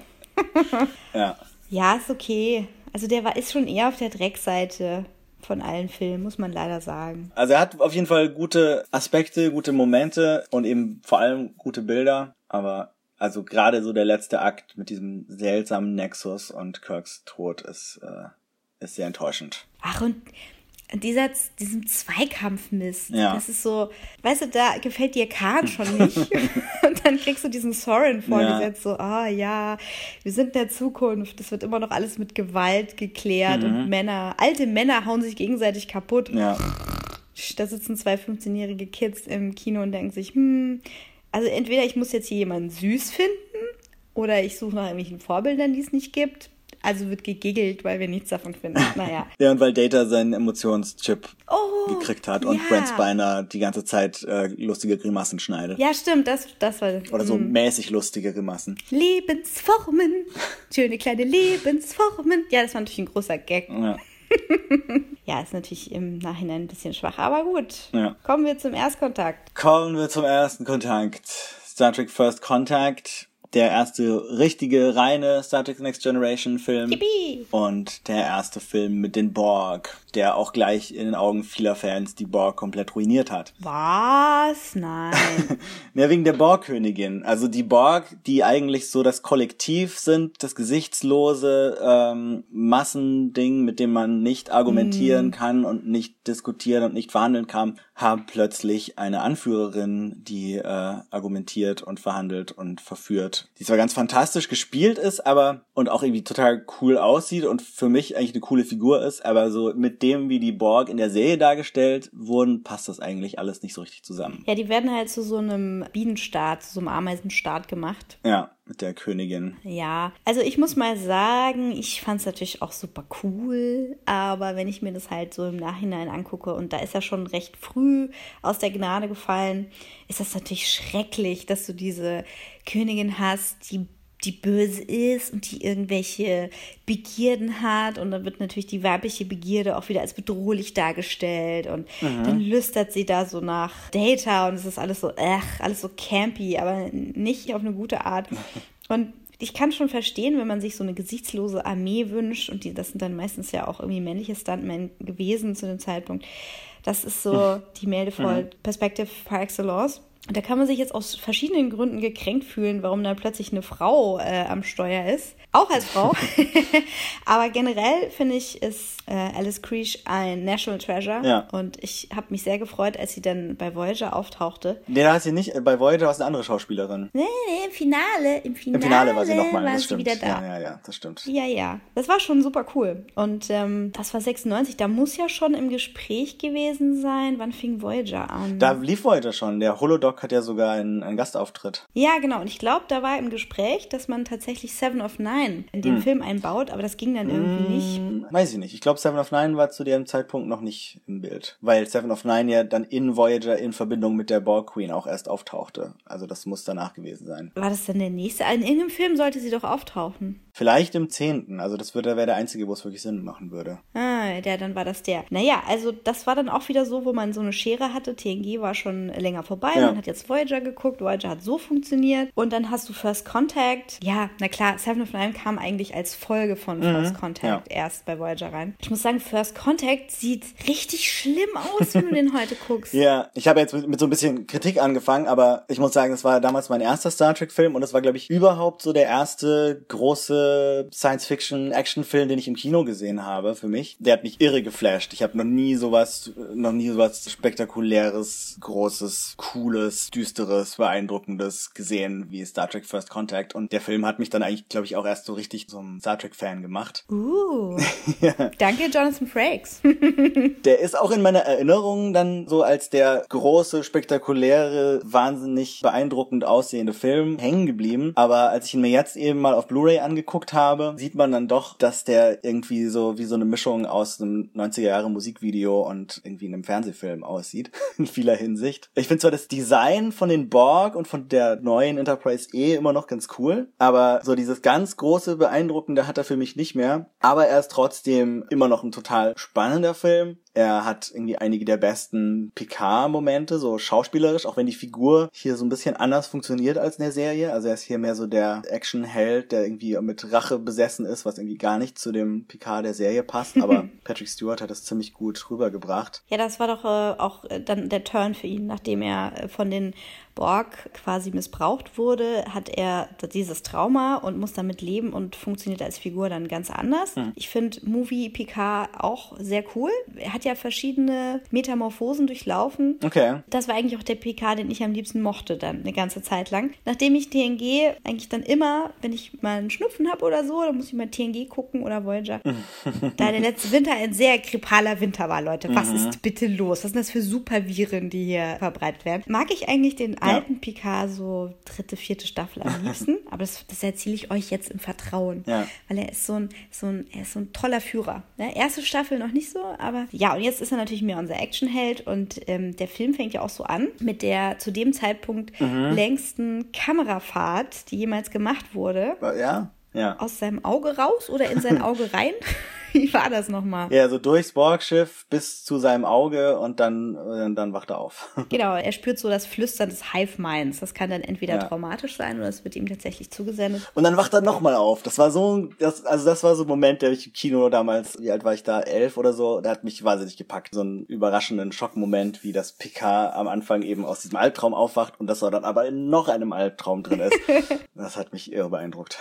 ja. Ja, ist okay. Also der war, ist schon eher auf der Dreckseite von allen Filmen, muss man leider sagen. Also er hat auf jeden Fall gute Aspekte, gute Momente und eben vor allem gute Bilder, aber also gerade so der letzte Akt mit diesem seltsamen Nexus und Kirks Tod ist, äh, ist sehr enttäuschend. Ach, und dieser, diesem Zweikampfmist. Ja. Das ist so, weißt du, da gefällt dir Khan schon nicht. und dann kriegst du diesen Soren vorgesetzt, ja. so, ah ja, wir sind in der Zukunft. Das wird immer noch alles mit Gewalt geklärt mhm. und Männer, alte Männer hauen sich gegenseitig kaputt. Ja. Da sitzen zwei 15-jährige Kids im Kino und denken sich, hm, also entweder ich muss jetzt hier jemanden süß finden oder ich suche nach irgendwelchen Vorbildern, die es nicht gibt. Also wird gegigelt, weil wir nichts davon finden. Naja. ja, und weil Data seinen Emotionschip oh, gekriegt hat und ja. Brent Spiner die ganze Zeit äh, lustige Grimassen schneidet. Ja, stimmt, das, das war. Oder so mm. mäßig lustige Grimassen. Lebensformen. Schöne kleine Lebensformen. Ja, das war natürlich ein großer Gag. Ja. ja, ist natürlich im Nachhinein ein bisschen schwach, aber gut. Ja. Kommen wir zum Erstkontakt. Kommen wir zum ersten Kontakt. Star Trek First Contact der erste richtige, reine Star Trek Next Generation Film. Yippie. Und der erste Film mit den Borg, der auch gleich in den Augen vieler Fans die Borg komplett ruiniert hat. Was? Nein. ja, wegen der Borg-Königin. Also die Borg, die eigentlich so das Kollektiv sind, das gesichtslose ähm, Massending, mit dem man nicht argumentieren mm. kann und nicht diskutieren und nicht verhandeln kann, haben plötzlich eine Anführerin, die äh, argumentiert und verhandelt und verführt. Die zwar ganz fantastisch gespielt ist, aber und auch irgendwie total cool aussieht und für mich eigentlich eine coole Figur ist, aber so mit dem, wie die Borg in der Serie dargestellt wurden, passt das eigentlich alles nicht so richtig zusammen. Ja, die werden halt zu so einem Bienenstaat, zu so einem Ameisenstaat gemacht. Ja mit der Königin. Ja, also ich muss mal sagen, ich fand es natürlich auch super cool, aber wenn ich mir das halt so im Nachhinein angucke und da ist er schon recht früh aus der Gnade gefallen, ist das natürlich schrecklich, dass du diese Königin hast, die die böse ist und die irgendwelche Begierden hat und dann wird natürlich die weibliche Begierde auch wieder als bedrohlich dargestellt und mhm. dann lüstert sie da so nach Data und es ist alles so, ach, alles so campy, aber nicht auf eine gute Art. Und ich kann schon verstehen, wenn man sich so eine gesichtslose Armee wünscht und die, das sind dann meistens ja auch irgendwie männliche Stuntmen gewesen zu dem Zeitpunkt. Das ist so die Meldevoll mhm. Perspective par excellence. Und da kann man sich jetzt aus verschiedenen Gründen gekränkt fühlen, warum da plötzlich eine Frau äh, am Steuer ist. Auch als Frau. Aber generell finde ich, ist äh, Alice Creech ein National Treasure. Ja. Und ich habe mich sehr gefreut, als sie dann bei Voyager auftauchte. Nee, da hat sie nicht, bei Voyager war es eine andere Schauspielerin. Nee, nee, im Finale, im Finale, Im Finale war sie nochmal, das stimmt. wieder da. Ja, ja, ja, das stimmt. Ja, ja. Das war schon super cool. Und ähm, das war 96, da muss ja schon im Gespräch gewesen sein. Wann fing Voyager an? Da lief Voyager schon. Der Holodoc hat ja sogar einen, einen Gastauftritt. Ja, genau. Und ich glaube, da war im Gespräch, dass man tatsächlich Seven of Nine in den hm. Film einbaut, aber das ging dann irgendwie hm, nicht. Weiß ich nicht. Ich glaube, Seven of Nine war zu dem Zeitpunkt noch nicht im Bild. Weil Seven of Nine ja dann in Voyager in Verbindung mit der Borg Queen auch erst auftauchte. Also das muss danach gewesen sein. War das dann der nächste? In irgendeinem Film sollte sie doch auftauchen. Vielleicht im zehnten. Also das wäre der einzige, wo es wirklich Sinn machen würde. Ah, der, dann war das der. Naja, also das war dann auch wieder so, wo man so eine Schere hatte. TNG war schon länger vorbei. Ja. Man hat jetzt Voyager geguckt. Voyager hat so funktioniert. Und dann hast du First Contact. Ja, na klar, Seven of Nine kam eigentlich als Folge von mhm. First Contact ja. erst bei Voyager rein. Ich muss sagen, First Contact sieht richtig schlimm aus, wenn du den heute guckst. Ja, ich habe jetzt mit, mit, so ein bisschen Kritik angefangen, aber ich muss sagen, es war damals mein erster Star Trek-Film und es war, glaube ich, überhaupt so der erste große Science-Fiction-Action-Film, den ich im Kino gesehen habe, für mich. Der hat mich irre geflasht. Ich habe noch nie sowas, noch nie sowas spektakuläres, großes, cooles, düsteres, beeindruckendes gesehen wie Star Trek First Contact. Und der Film hat mich dann eigentlich, glaube ich, auch erst so richtig zum Star Trek-Fan gemacht. Uh. ja. Danke, Jonathan Frakes. der ist auch in meiner Erinnerung dann so als der große, spektakuläre, wahnsinnig beeindruckend aussehende Film hängen geblieben. Aber als ich ihn mir jetzt eben mal auf Blu-ray angeguckt geguckt habe, sieht man dann doch, dass der irgendwie so wie so eine Mischung aus einem 90er Jahre Musikvideo und irgendwie einem Fernsehfilm aussieht, in vieler Hinsicht. Ich finde zwar das Design von den Borg und von der neuen Enterprise E immer noch ganz cool, aber so dieses ganz große, beeindruckende hat er für mich nicht mehr. Aber er ist trotzdem immer noch ein total spannender Film. Er hat irgendwie einige der besten Picard-Momente, so schauspielerisch, auch wenn die Figur hier so ein bisschen anders funktioniert als in der Serie. Also er ist hier mehr so der Action-Held, der irgendwie mit Rache besessen ist, was irgendwie gar nicht zu dem Picard der Serie passt. Aber Patrick Stewart hat das ziemlich gut rübergebracht. Ja, das war doch äh, auch äh, dann der Turn für ihn, nachdem er äh, von den Borg quasi missbraucht wurde, hat er dieses Trauma und muss damit leben und funktioniert als Figur dann ganz anders. Hm. Ich finde Movie Picard auch sehr cool. Er hat ja verschiedene Metamorphosen durchlaufen. Okay. Das war eigentlich auch der Picard, den ich am liebsten mochte dann eine ganze Zeit lang. Nachdem ich TNG eigentlich dann immer, wenn ich mal einen Schnupfen habe oder so, dann muss ich mal TNG gucken oder Voyager. da der letzte Winter ein sehr grippaler Winter war, Leute. Was mhm. ist bitte los? Was sind das für Superviren, die hier verbreitet werden? Mag ich eigentlich den alten. Picard so dritte, vierte Staffel am liebsten. Aber das, das erzähle ich euch jetzt im Vertrauen. Ja. Weil er ist so ein, so ein, er ist so ein toller Führer. Ne? Erste Staffel noch nicht so, aber ja, und jetzt ist er natürlich mehr unser Actionheld und ähm, der Film fängt ja auch so an mit der zu dem Zeitpunkt mhm. längsten Kamerafahrt, die jemals gemacht wurde. Ja. Ja. Aus seinem Auge raus oder in sein Auge rein? Wie war das nochmal? Ja, so durchs Borgschiff bis zu seinem Auge und dann, äh, dann wacht er auf. Genau, er spürt so das Flüstern des Hive-Minds. Das kann dann entweder ja. traumatisch sein oder es wird ihm tatsächlich zugesendet. Und dann wacht er nochmal auf. Das war so, das, also das war so ein Moment, der ich im Kino damals, wie alt war ich da, elf oder so, der hat mich wahnsinnig gepackt. So einen überraschenden Schockmoment, wie das Picard am Anfang eben aus diesem Albtraum aufwacht und dass er dann aber in noch einem Albtraum drin ist. das hat mich irre beeindruckt.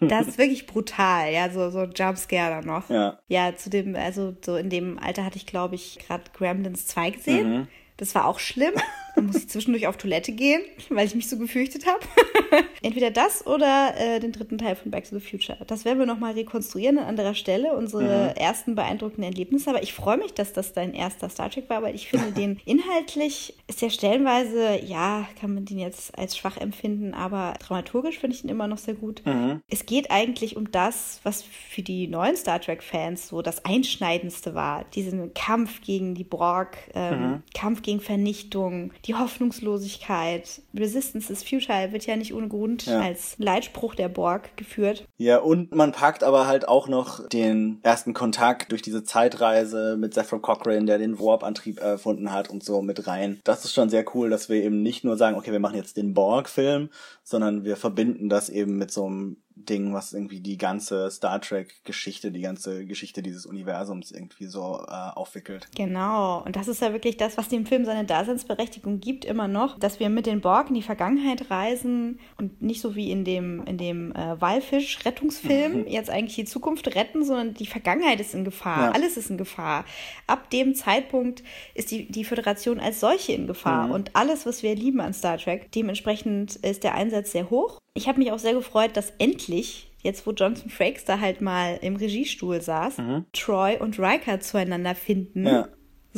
das ist wirklich brutal, ja, so, so ein Jumpscare dann noch. Ja. Ja. zu dem, also so in dem Alter hatte ich, glaube ich, gerade Gremlins 2 gesehen. Mhm. Das war auch schlimm. Dann muss ich zwischendurch auf Toilette gehen, weil ich mich so gefürchtet habe. Entweder das oder äh, den dritten Teil von Back to the Future. Das werden wir nochmal rekonstruieren an anderer Stelle, unsere mhm. ersten beeindruckenden Erlebnisse. Aber ich freue mich, dass das dein erster Star Trek war, weil ich finde, den inhaltlich ist ja stellenweise, ja, kann man den jetzt als schwach empfinden, aber dramaturgisch finde ich ihn immer noch sehr gut. Mhm. Es geht eigentlich um das, was für die neuen Star Trek-Fans so das Einschneidendste war. Diesen Kampf gegen die Borg, ähm, mhm. Kampf gegen Vernichtung, die Hoffnungslosigkeit. Resistance is futile wird ja nicht ohne Grund ja. als Leitspruch der Borg geführt. Ja, und man packt aber halt auch noch den ersten Kontakt durch diese Zeitreise mit Zephyr Cochrane, der den Warp-Antrieb erfunden hat und so mit rein. Das ist schon sehr cool, dass wir eben nicht nur sagen, okay, wir machen jetzt den Borg-Film, sondern wir verbinden das eben mit so einem Ding, was irgendwie die ganze Star Trek-Geschichte, die ganze Geschichte dieses Universums irgendwie so äh, aufwickelt. Genau. Und das ist ja wirklich das, was dem Film seine Daseinsberechtigung gibt, immer noch, dass wir mit den Borg in die Vergangenheit reisen und nicht so wie in dem, in dem äh, Walfisch-Rettungsfilm jetzt eigentlich die Zukunft retten, sondern die Vergangenheit ist in Gefahr. Ja. Alles ist in Gefahr. Ab dem Zeitpunkt ist die, die Föderation als solche in Gefahr. Mhm. Und alles, was wir lieben an Star Trek, dementsprechend ist der Einsatz sehr hoch. Ich habe mich auch sehr gefreut, dass endlich, jetzt wo Jonathan Frakes da halt mal im Regiestuhl saß, mhm. Troy und Riker zueinander finden. Ja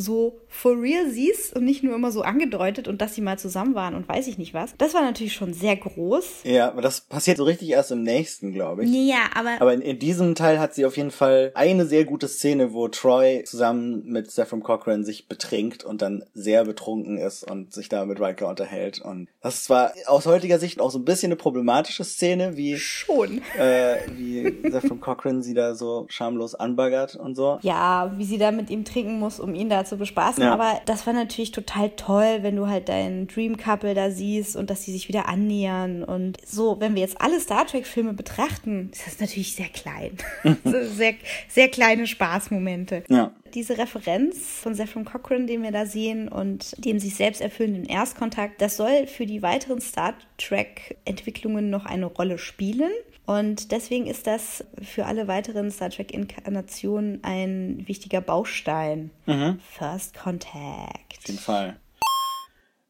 so for real siehst und nicht nur immer so angedeutet und dass sie mal zusammen waren und weiß ich nicht was. Das war natürlich schon sehr groß. Ja, aber das passiert so richtig erst im nächsten, glaube ich. Ja, aber. Aber in, in, diesem Teil hat sie auf jeden Fall eine sehr gute Szene, wo Troy zusammen mit Stephen Cochran sich betrinkt und dann sehr betrunken ist und sich da mit Riker unterhält. Und das zwar aus heutiger Sicht auch so ein bisschen eine problematische Szene, wie. Schon. Äh, wie Stephen Cochran sie da so schamlos anbaggert und so. Ja, wie sie da mit ihm trinken muss, um ihn da zu bespaßen. Ja. Aber das war natürlich total toll, wenn du halt deinen Dream Couple da siehst und dass sie sich wieder annähern. Und so, wenn wir jetzt alle Star Trek-Filme betrachten, ist das natürlich sehr klein. sehr, sehr kleine Spaßmomente. Ja. Diese Referenz von Zephyr Cochrane, den wir da sehen und dem sich selbst erfüllenden Erstkontakt, das soll für die weiteren Star Trek-Entwicklungen noch eine Rolle spielen. Und deswegen ist das für alle weiteren Star Trek-Inkarnationen ein wichtiger Baustein. Mhm. First Contact. Auf jeden Fall.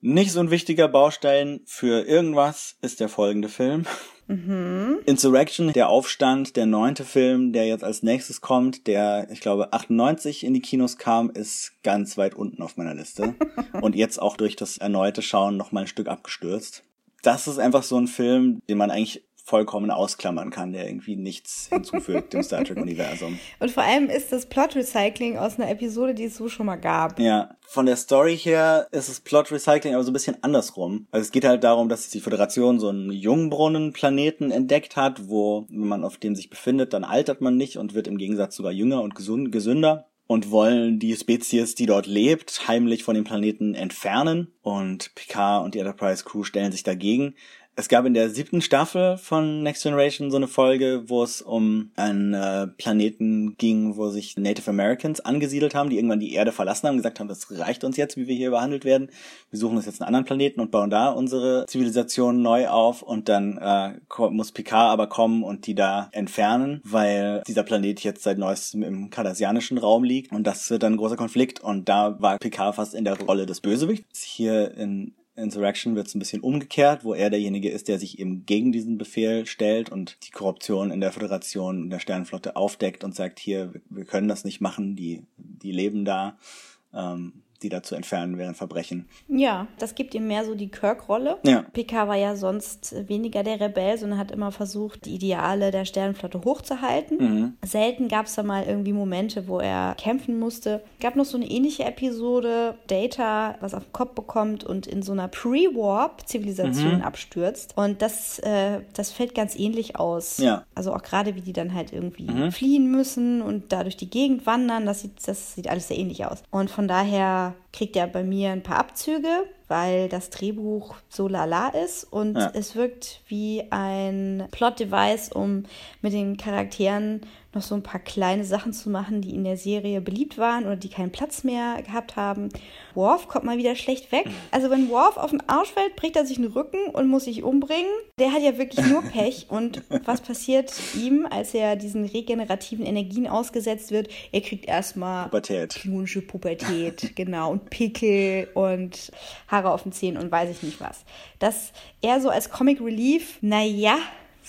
Nicht so ein wichtiger Baustein für irgendwas ist der folgende Film. Mhm. Insurrection, der Aufstand, der neunte Film, der jetzt als nächstes kommt, der, ich glaube, 98 in die Kinos kam, ist ganz weit unten auf meiner Liste. Und jetzt auch durch das erneute Schauen noch mal ein Stück abgestürzt. Das ist einfach so ein Film, den man eigentlich vollkommen ausklammern kann, der irgendwie nichts hinzufügt dem Star Trek-Universum. Und vor allem ist das Plot-Recycling aus einer Episode, die es so schon mal gab. Ja, von der Story her ist es Plot-Recycling aber so ein bisschen andersrum. Also es geht halt darum, dass die Föderation so einen Jungbrunnen-Planeten entdeckt hat, wo, wenn man auf dem sich befindet, dann altert man nicht und wird im Gegensatz sogar jünger und gesünder und wollen die Spezies, die dort lebt, heimlich von dem Planeten entfernen. Und Picard und die Enterprise Crew stellen sich dagegen. Es gab in der siebten Staffel von Next Generation so eine Folge, wo es um einen äh, Planeten ging, wo sich Native Americans angesiedelt haben, die irgendwann die Erde verlassen haben, gesagt haben, das reicht uns jetzt, wie wir hier behandelt werden. Wir suchen uns jetzt einen anderen Planeten und bauen da unsere Zivilisation neu auf und dann äh, muss Picard aber kommen und die da entfernen, weil dieser Planet jetzt seit neuestem im kardassianischen Raum liegt und das wird dann ein großer Konflikt und da war Picard fast in der Rolle des Bösewichts. Hier in Insurrection wird es ein bisschen umgekehrt, wo er derjenige ist, der sich eben gegen diesen Befehl stellt und die Korruption in der Föderation und der Sternenflotte aufdeckt und sagt, hier, wir können das nicht machen, die, die leben da. Ähm, die da zu entfernen wären Verbrechen. Ja, das gibt ihm mehr so die Kirk-Rolle. Ja. Picard war ja sonst weniger der Rebell, sondern hat immer versucht, die Ideale der Sternenflotte hochzuhalten. Mhm. Selten gab es da mal irgendwie Momente, wo er kämpfen musste. Gab noch so eine ähnliche Episode, Data, was auf den Kopf bekommt und in so einer Pre-Warp-Zivilisation mhm. abstürzt. Und das, äh, das fällt ganz ähnlich aus. Ja. Also auch gerade, wie die dann halt irgendwie Mhm. fliehen müssen und da durch die Gegend wandern, das sieht, das sieht alles sehr ähnlich aus. Und von daher kriegt er bei mir ein paar Abzüge, weil das Drehbuch so lala ist und Ja. es wirkt wie ein Plot-Device, um mit den Charakteren noch so ein paar kleine Sachen zu machen, die in der Serie beliebt waren oder die keinen Platz mehr gehabt haben. Worf kommt mal wieder schlecht weg. Also wenn Worf auf den Arsch fällt, bricht er sich den Rücken und muss sich umbringen. Der hat ja wirklich nur Pech. Und was passiert ihm, als er diesen regenerativen Energien ausgesetzt wird? Er kriegt erstmal Pubertät. Klinische Pubertät, genau, und Pickel und Haare auf den Zähnen und weiß ich nicht was. Das eher so als Comic Relief, naja,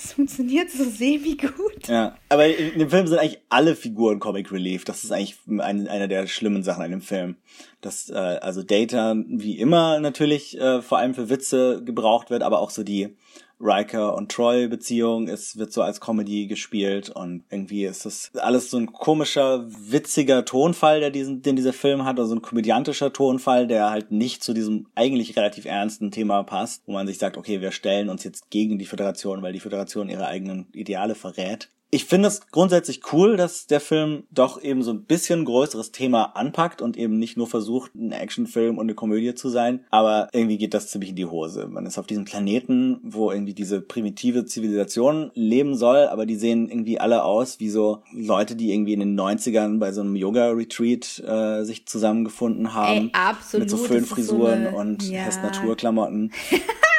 es funktioniert so semi-gut. Ja, aber in dem Film sind eigentlich alle Figuren Comic Relief. Das ist eigentlich ein, einer der schlimmen Sachen an dem Film. Dass äh, also Data wie immer natürlich äh, vor allem für Witze gebraucht wird, aber auch so die Riker und Troy Beziehung ist wird so als Comedy gespielt und irgendwie ist das alles so ein komischer witziger Tonfall, der diesen den dieser Film hat, also ein komödiantischer Tonfall, der halt nicht zu diesem eigentlich relativ ernsten Thema passt, wo man sich sagt, okay, wir stellen uns jetzt gegen die Föderation, weil die Föderation ihre eigenen Ideale verrät. Ich finde es grundsätzlich cool, dass der Film doch eben so ein bisschen größeres Thema anpackt und eben nicht nur versucht, ein Actionfilm und eine Komödie zu sein. Aber irgendwie geht das ziemlich in die Hose. Man ist auf diesem Planeten, wo irgendwie diese primitive Zivilisation leben soll, aber die sehen irgendwie alle aus wie so Leute, die irgendwie in den 90ern bei so einem Yoga-Retreat äh, sich zusammengefunden haben. Ey, absolut. Mit so Föhnfrisuren so eine- und ja. Naturklamotten.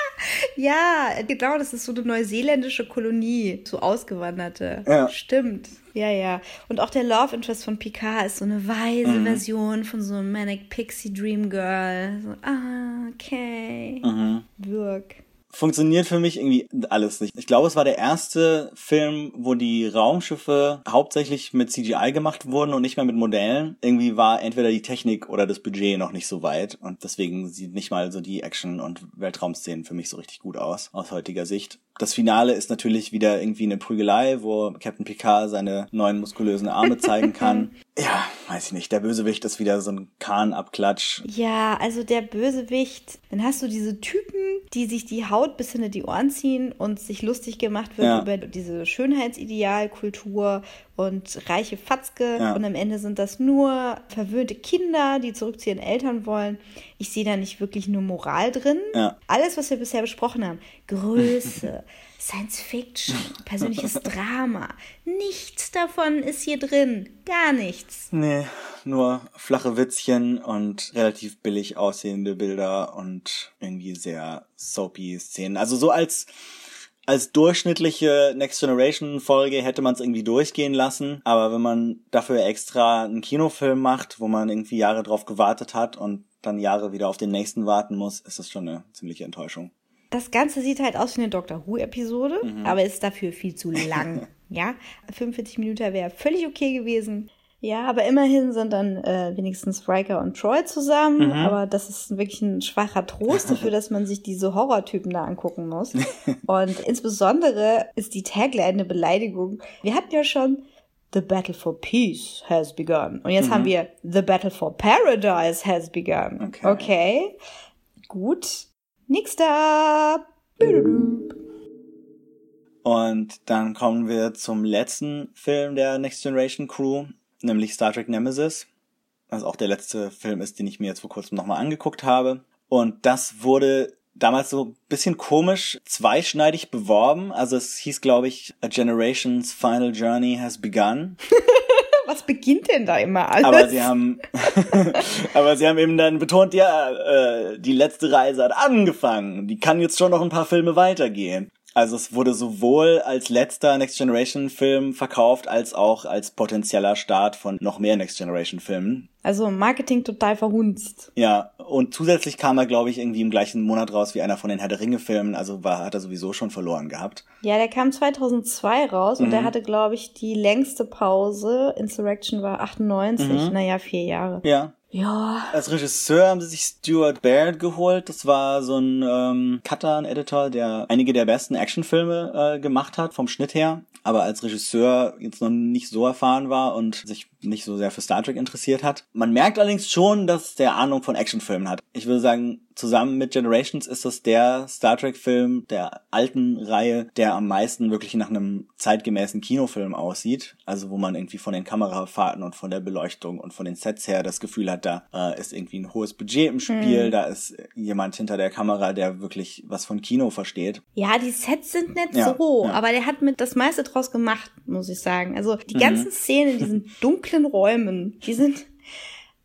Ja, genau, das ist so eine neuseeländische Kolonie, so Ausgewanderte. Ja. Stimmt. Ja, ja. Und auch der Love Interest von Picard ist so eine weise Mhm. Version von so einem Manic Pixie Dream Girl. So, ah, okay. Mhm. Wirk. Funktioniert für mich irgendwie alles nicht. Ich glaube, es war der erste Film, wo die Raumschiffe hauptsächlich mit CGI gemacht wurden und nicht mehr mit Modellen. Irgendwie war entweder die Technik oder das Budget noch nicht so weit und deswegen sieht nicht mal so die Action- und Weltraumszenen für mich so richtig gut aus, aus heutiger Sicht. Das Finale ist natürlich wieder irgendwie eine Prügelei, wo Captain Picard seine neuen muskulösen Arme zeigen kann. Ja, weiß ich nicht. Der Bösewicht ist wieder so ein Kahn-Abklatsch. Ja, also der Bösewicht, dann hast du diese Typen, die sich die Haut bis hinter die Ohren ziehen und sich lustig gemacht wird Ja. über diese Schönheitsidealkultur und reiche Fatzke. Ja. Und am Ende sind das nur verwöhnte Kinder, die zurück zu ihren Eltern wollen. Ich sehe da nicht wirklich nur Moral drin. Ja. Alles, was wir bisher besprochen haben, Größe, Science Fiction, persönliches Drama, nichts davon ist hier drin. Gar nichts. Nee, nur flache Witzchen und relativ billig aussehende Bilder und irgendwie sehr soapy Szenen. Also so als als durchschnittliche Next Generation Folge hätte man es irgendwie durchgehen lassen, aber wenn man dafür extra einen Kinofilm macht, wo man irgendwie Jahre drauf gewartet hat und dann Jahre wieder auf den nächsten warten muss, ist das schon eine ziemliche Enttäuschung. Das Ganze sieht halt aus wie eine Doctor Who-Episode, aber ist dafür viel zu lang. ja, 45 Minuten wäre völlig okay gewesen. Ja, aber immerhin sind dann äh, wenigstens Riker und Troy zusammen. Mhm. Aber das ist wirklich ein schwacher Trost dafür, dass man sich diese Horrortypen da angucken muss. und insbesondere ist die Tagline eine Beleidigung. Wir hatten ja schon The Battle for Peace has begun. Und jetzt haben wir The Battle for Paradise has begun. Okay. okay. Gut. Nächster. Und dann kommen wir zum letzten Film der Next Generation Crew, nämlich Star Trek Nemesis. Was auch der letzte Film ist, den ich mir jetzt vor kurzem nochmal angeguckt habe. Und das wurde damals so ein bisschen komisch zweischneidig beworben. Also es hieß, glaube ich, A Generation's Final Journey has begun. Was beginnt denn da immer alles? Aber sie haben, aber sie haben eben dann betont, ja, äh, die letzte Reise hat angefangen. Die kann jetzt schon noch ein paar Filme weitergehen. Also es wurde sowohl als letzter Next Generation Film verkauft, als auch als potenzieller Start von noch mehr Next Generation Filmen. Also Marketing total verhunzt. Ja, und zusätzlich kam er, glaube ich, irgendwie im gleichen Monat raus wie einer von den Herr der Ringe Filmen, also war, hat er sowieso schon verloren gehabt. Ja, der kam 2002 raus und Mhm. der hatte, glaube ich, die längste Pause. Insurrection war 98, naja, vier Jahre. Ja. Ja, Als Regisseur haben sie sich Stuart Baird geholt. Das war so ein ähm, Cutter, ein Editor, der einige der besten Actionfilme äh, gemacht hat, vom Schnitt her. Aber als Regisseur jetzt noch nicht so erfahren war und sich nicht so sehr für Star Trek interessiert hat. Man merkt allerdings schon, dass der Ahnung von Actionfilmen hat. Ich würde sagen, zusammen mit Generations ist das der Star Trek-Film der alten Reihe, der am meisten wirklich nach einem zeitgemäßen Kinofilm aussieht. Also wo man irgendwie von den Kamerafahrten und von der Beleuchtung und von den Sets her das Gefühl hat, da äh, ist irgendwie ein hohes Budget im Spiel, da ist jemand hinter der Kamera, der wirklich was von Kino versteht. ja, die Sets sind nicht Ja, so, ja. aber der hat mit das meiste draus gemacht, muss ich sagen. Also Mhm. die ganzen Szenen in diesen dunklen Räumen, die sind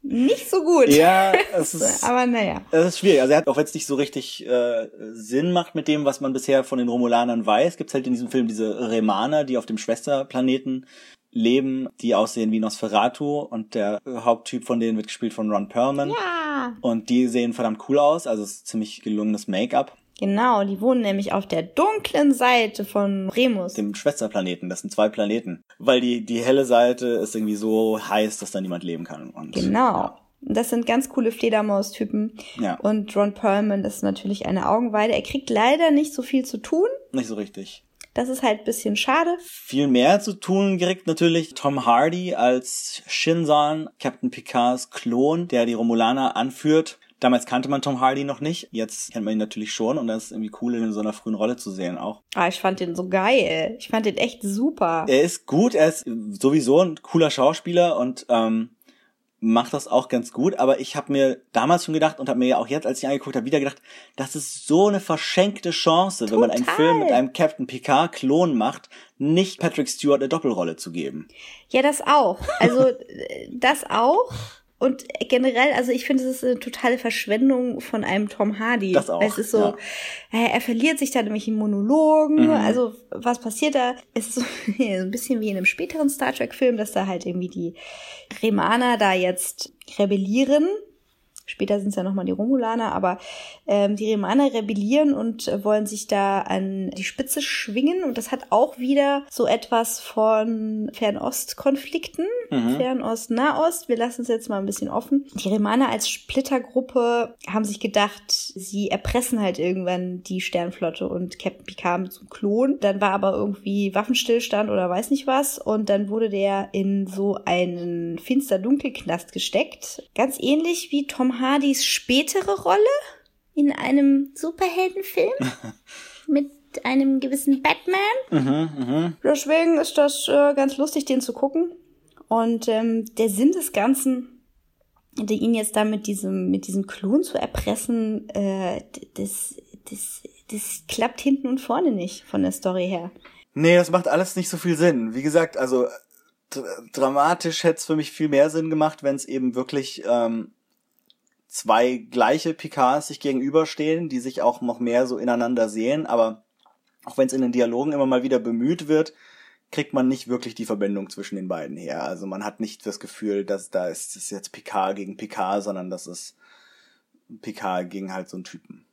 nicht so gut. Ja, es ist Aber naja. Das ist schwierig. Also er hat, auch es nicht so richtig äh, Sinn macht mit dem, was man bisher von den Romulanern weiß, gibt's halt in diesem Film diese Remaner, die auf dem Schwesterplaneten leben, die aussehen wie Nosferatu und der Haupttyp von denen wird gespielt von Ron Perlman. Ja. Und die sehen verdammt cool aus, also es ist ziemlich gelungenes Make-up. Genau, die wohnen nämlich auf der dunklen Seite von Remus. Dem Schwesterplaneten, das sind zwei Planeten. Weil die, die helle Seite ist irgendwie so heiß, dass da niemand leben kann. Und, Genau. Das sind ganz coole Fledermaus-Typen. Ja. Und Ron Perlman ist natürlich eine Augenweide. Er kriegt leider nicht so viel zu tun. Nicht so richtig. Das ist halt ein bisschen schade. Viel mehr zu tun kriegt natürlich Tom Hardy als Shinzon, Captain Picards Klon, der die Romulaner anführt. Damals kannte man Tom Hardy noch nicht, jetzt kennt man ihn natürlich schon und das ist irgendwie cool, ihn in so einer frühen Rolle zu sehen auch. Ah, ich fand den so geil. Ich fand den echt super. Er ist gut, er ist sowieso ein cooler Schauspieler und ähm, macht das auch ganz gut, aber ich habe mir damals schon gedacht und habe mir ja auch jetzt, als ich angeguckt habe, wieder gedacht, das ist so eine verschenkte Chance, wenn man einen Total. Film mit einem Captain Picard Klon macht, nicht Patrick Stewart eine Doppelrolle zu geben. Ja, das auch. Also das auch. Und generell, also ich finde, es ist eine totale Verschwendung von einem Tom Hardy. Das auch, Weil Es ist so, ja. äh, er verliert sich da nämlich in Monologen. Mhm. Also was passiert da? Es ist so ein bisschen wie in einem späteren Star Trek-Film, dass da halt irgendwie die Remaner da jetzt rebellieren. Später sind es ja nochmal die Romulaner, aber ähm, die Remaner rebellieren und äh, wollen sich da an die Spitze schwingen. Und das hat auch wieder so etwas von Fernost-Konflikten. Fernost, Nahost. Wir lassen es jetzt mal ein bisschen offen. Die Remaner als Splittergruppe haben sich gedacht, sie erpressen halt irgendwann die Sternflotte und Captain Picard mit zum Klon. Dann war aber irgendwie Waffenstillstand oder weiß nicht was. Und dann wurde der in so einen finster-dunkelknast gesteckt. Ganz ähnlich wie Tom Hardys spätere Rolle in einem Superheldenfilm mit einem gewissen Batman. Deswegen ist das äh, ganz lustig, den zu gucken. Und ähm, der Sinn des Ganzen, die ihn jetzt da mit diesem, mit diesem Klon zu erpressen, äh, das, das, das klappt hinten und vorne nicht von der Story her. Nee, das macht alles nicht so viel Sinn. Wie gesagt, also dr dramatisch hätte es für mich viel mehr Sinn gemacht, wenn es eben wirklich ähm, zwei gleiche Picards sich gegenüberstehen, die sich auch noch mehr so ineinander sehen, aber auch wenn es in den Dialogen immer mal wieder bemüht wird, kriegt man nicht wirklich die Verbindung zwischen den beiden her. Also man hat nicht das Gefühl, dass da ist es jetzt Picard gegen Picard, sondern das ist Picard gegen halt so einen Typen.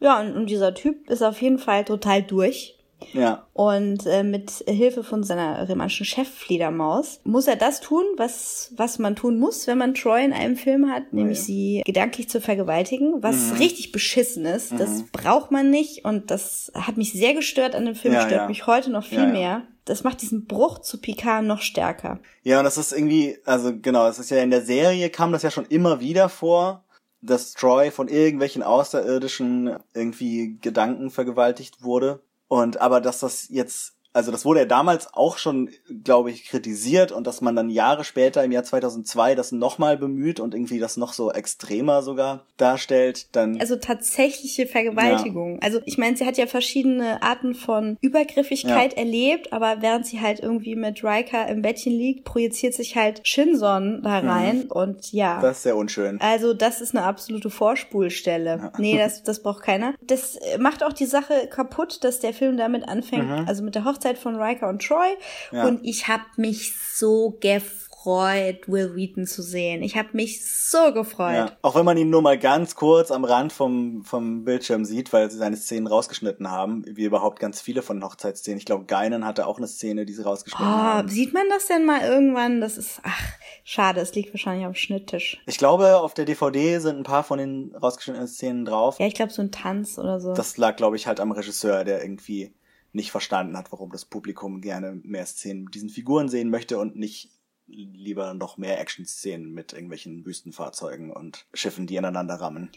Ja, und, und dieser Typ ist auf jeden Fall total durch. Ja. Und äh, mit Hilfe von seiner remanischen Cheffledermaus muss er das tun, was, was man tun muss, wenn man Troy in einem Film hat, nämlich ja. sie gedanklich zu vergewaltigen, was Mhm. richtig beschissen ist. Das braucht man nicht und das hat mich sehr gestört an dem Film, Ja, stört ja. mich heute noch viel mehr. Das macht diesen Bruch zu Picard noch stärker. Ja, und das ist irgendwie, also genau, es ist ja in der Serie kam das ja schon immer wieder vor, dass Troy von irgendwelchen Außerirdischen irgendwie Gedanken vergewaltigt wurde. Und aber dass das jetzt, also das wurde ja damals auch schon, glaube ich, kritisiert und dass man dann Jahre später im Jahr 2002 das nochmal bemüht und irgendwie das noch so extremer sogar darstellt, dann Also tatsächliche Vergewaltigung. Also ich meine, sie hat ja verschiedene Arten von Übergriffigkeit erlebt, aber während sie halt irgendwie mit Riker im Bettchen liegt, projiziert sich halt Shinson da rein und ja. Mhm. das ist sehr unschön. Also das ist eine absolute Vorspulstelle. Nee, das, das braucht keiner. Das äh, macht auch die Sache kaputt, dass der Film damit anfängt, also mit der Hochzeit von Riker und Troy. Ja. Und ich habe mich so gefreut, Will Wheaton zu sehen. Ich habe mich so gefreut. Ja. Auch wenn man ihn nur mal ganz kurz am Rand vom, vom Bildschirm sieht, weil sie seine Szenen rausgeschnitten haben, wie überhaupt ganz viele von Hochzeitsszenen. Ich glaube, Geinen hatte auch eine Szene, die sie rausgeschnitten Oh, haben. sieht man das denn mal irgendwann? Das ist, ach, schade, es liegt wahrscheinlich am Schnitttisch. Ich glaube, auf der DVD sind ein paar von den rausgeschnittenen Szenen drauf. Ja, ich glaube, so ein Tanz oder so. Das lag, glaube ich, halt am Regisseur, der irgendwie nicht verstanden hat, warum das Publikum gerne mehr Szenen mit diesen Figuren sehen möchte und nicht lieber noch mehr Action-Szenen mit irgendwelchen Wüstenfahrzeugen und Schiffen, die ineinander rammen.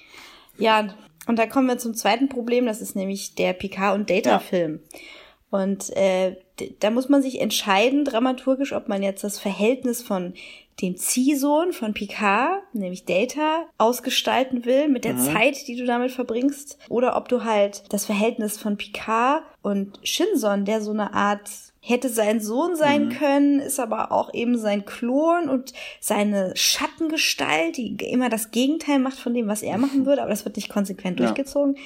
Ja, und da kommen wir zum zweiten Problem, das ist nämlich der Picard und Data-Film. Und äh, da muss man sich entscheiden, dramaturgisch, ob man jetzt das Verhältnis von dem Ziehsohn von Picard, nämlich Data, ausgestalten will mit der Zeit, die du damit verbringst, oder ob du halt das Verhältnis von Picard und Shinson, der so eine Art hätte sein Sohn sein können, ist aber auch eben sein Klon und seine Schattengestalt, die immer das Gegenteil macht von dem, was er machen würde, aber das wird nicht konsequent Ja. durchgezogen.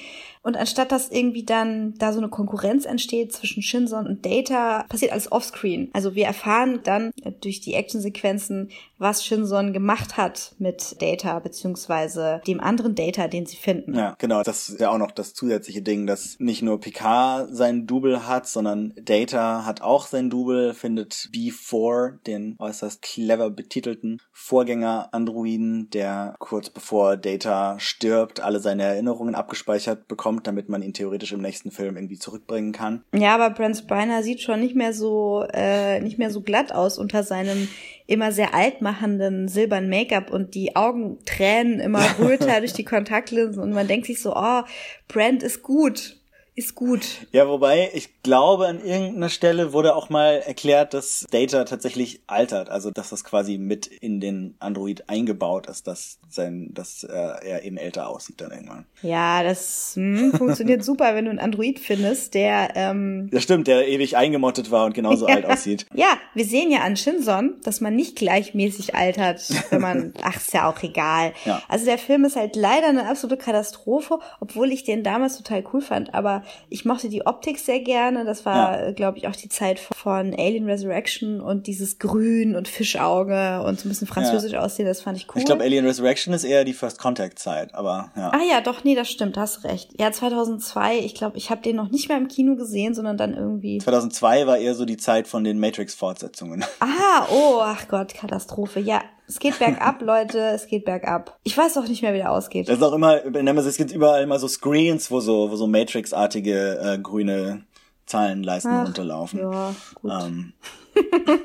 Und anstatt dass irgendwie dann da so eine Konkurrenz entsteht zwischen Shinson und Data, passiert alles offscreen. Also wir erfahren dann durch die Actionsequenzen, was Shinson gemacht hat mit Data, beziehungsweise dem anderen Data, den sie finden. Ja, genau. Das ist ja auch noch das zusätzliche Ding, dass nicht nur Picard seinen Double hat, sondern Data hat auch sein Double, findet B4, den äußerst clever betitelten Vorgänger-Androiden, der kurz bevor Data stirbt, alle seine Erinnerungen abgespeichert bekommt, damit man ihn theoretisch im nächsten Film irgendwie zurückbringen kann. Ja, aber Brent Spiner sieht schon nicht mehr so äh, nicht mehr so glatt aus unter seinem immer sehr altmachenden silbernen Make-up und die Augen tränen immer röter durch die Kontaktlinsen und man denkt sich so, oh, Brent ist gut, ist gut. Ja, wobei ich glaube, an irgendeiner Stelle wurde auch mal erklärt, dass Data tatsächlich altert, also dass das quasi mit in den Android eingebaut ist, dass sein, dass äh, er eben älter aussieht dann irgendwann. Ja, das hm, funktioniert super, wenn du einen Android findest, der ähm, Das stimmt, der ewig eingemottet war und genauso alt aussieht. Ja, wir sehen ja an Shinson, dass man nicht gleichmäßig altert, wenn man, ach, ist ja auch egal. Ja. Also der Film ist halt leider eine absolute Katastrophe, obwohl ich den damals total cool fand, aber ich mochte die Optik sehr gerne. Das war, Ja. glaube ich, auch die Zeit von Alien Resurrection und dieses Grün und Fischauge und so ein bisschen französisch aussehen, das fand ich cool. Ich glaube, Alien Resurrection ist eher die First Contact Zeit, aber ja. Ah ja, doch, nee, das stimmt, hast recht. Ja, 2002, ich glaube, ich habe den noch nicht mehr im Kino gesehen, sondern dann irgendwie 2002 war eher so die Zeit von den Matrix-Fortsetzungen. Ah, oh, ach Gott, Katastrophe. Ja, es geht bergab, Leute, es geht bergab. Ich weiß auch nicht mehr, wie der ausgeht. Das ist auch immer, Nemesis gibt überall immer so Screens, wo so, wo so Matrix-artige äh, grüne Zahlenleisten Ach, runterlaufen. Ja, gut. Ähm,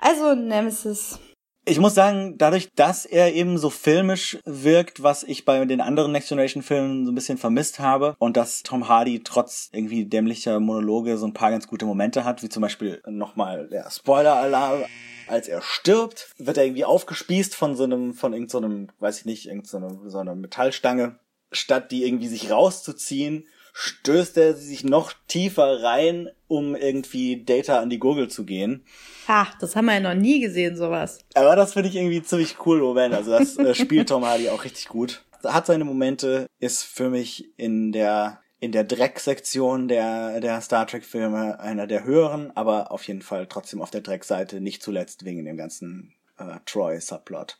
Also Nemesis. Ich muss sagen, dadurch, dass er eben so filmisch wirkt, was ich bei den anderen Next Generation Filmen so ein bisschen vermisst habe und dass Tom Hardy trotz irgendwie dämlicher Monologe so ein paar ganz gute Momente hat, wie zum Beispiel nochmal der Spoiler-Alarm. Als er stirbt, wird er irgendwie aufgespießt von so einem, von irgendeinem, so einem, weiß ich nicht, irgendeiner so einer Metallstange. Statt die irgendwie sich rauszuziehen, stößt er sich noch tiefer rein, um irgendwie Data an die Gurgel zu gehen. Ach, das haben wir ja noch nie gesehen, sowas. Aber das finde ich irgendwie ziemlich cool Moment. Also das äh, spielt Tom Hardy auch richtig gut. Hat seine Momente, ist für mich in der in der Dreck-Sektion der der Star Trek Filme einer der höheren, aber auf jeden Fall trotzdem auf der Dreck-Seite, nicht zuletzt wegen dem ganzen äh, Troy Subplot.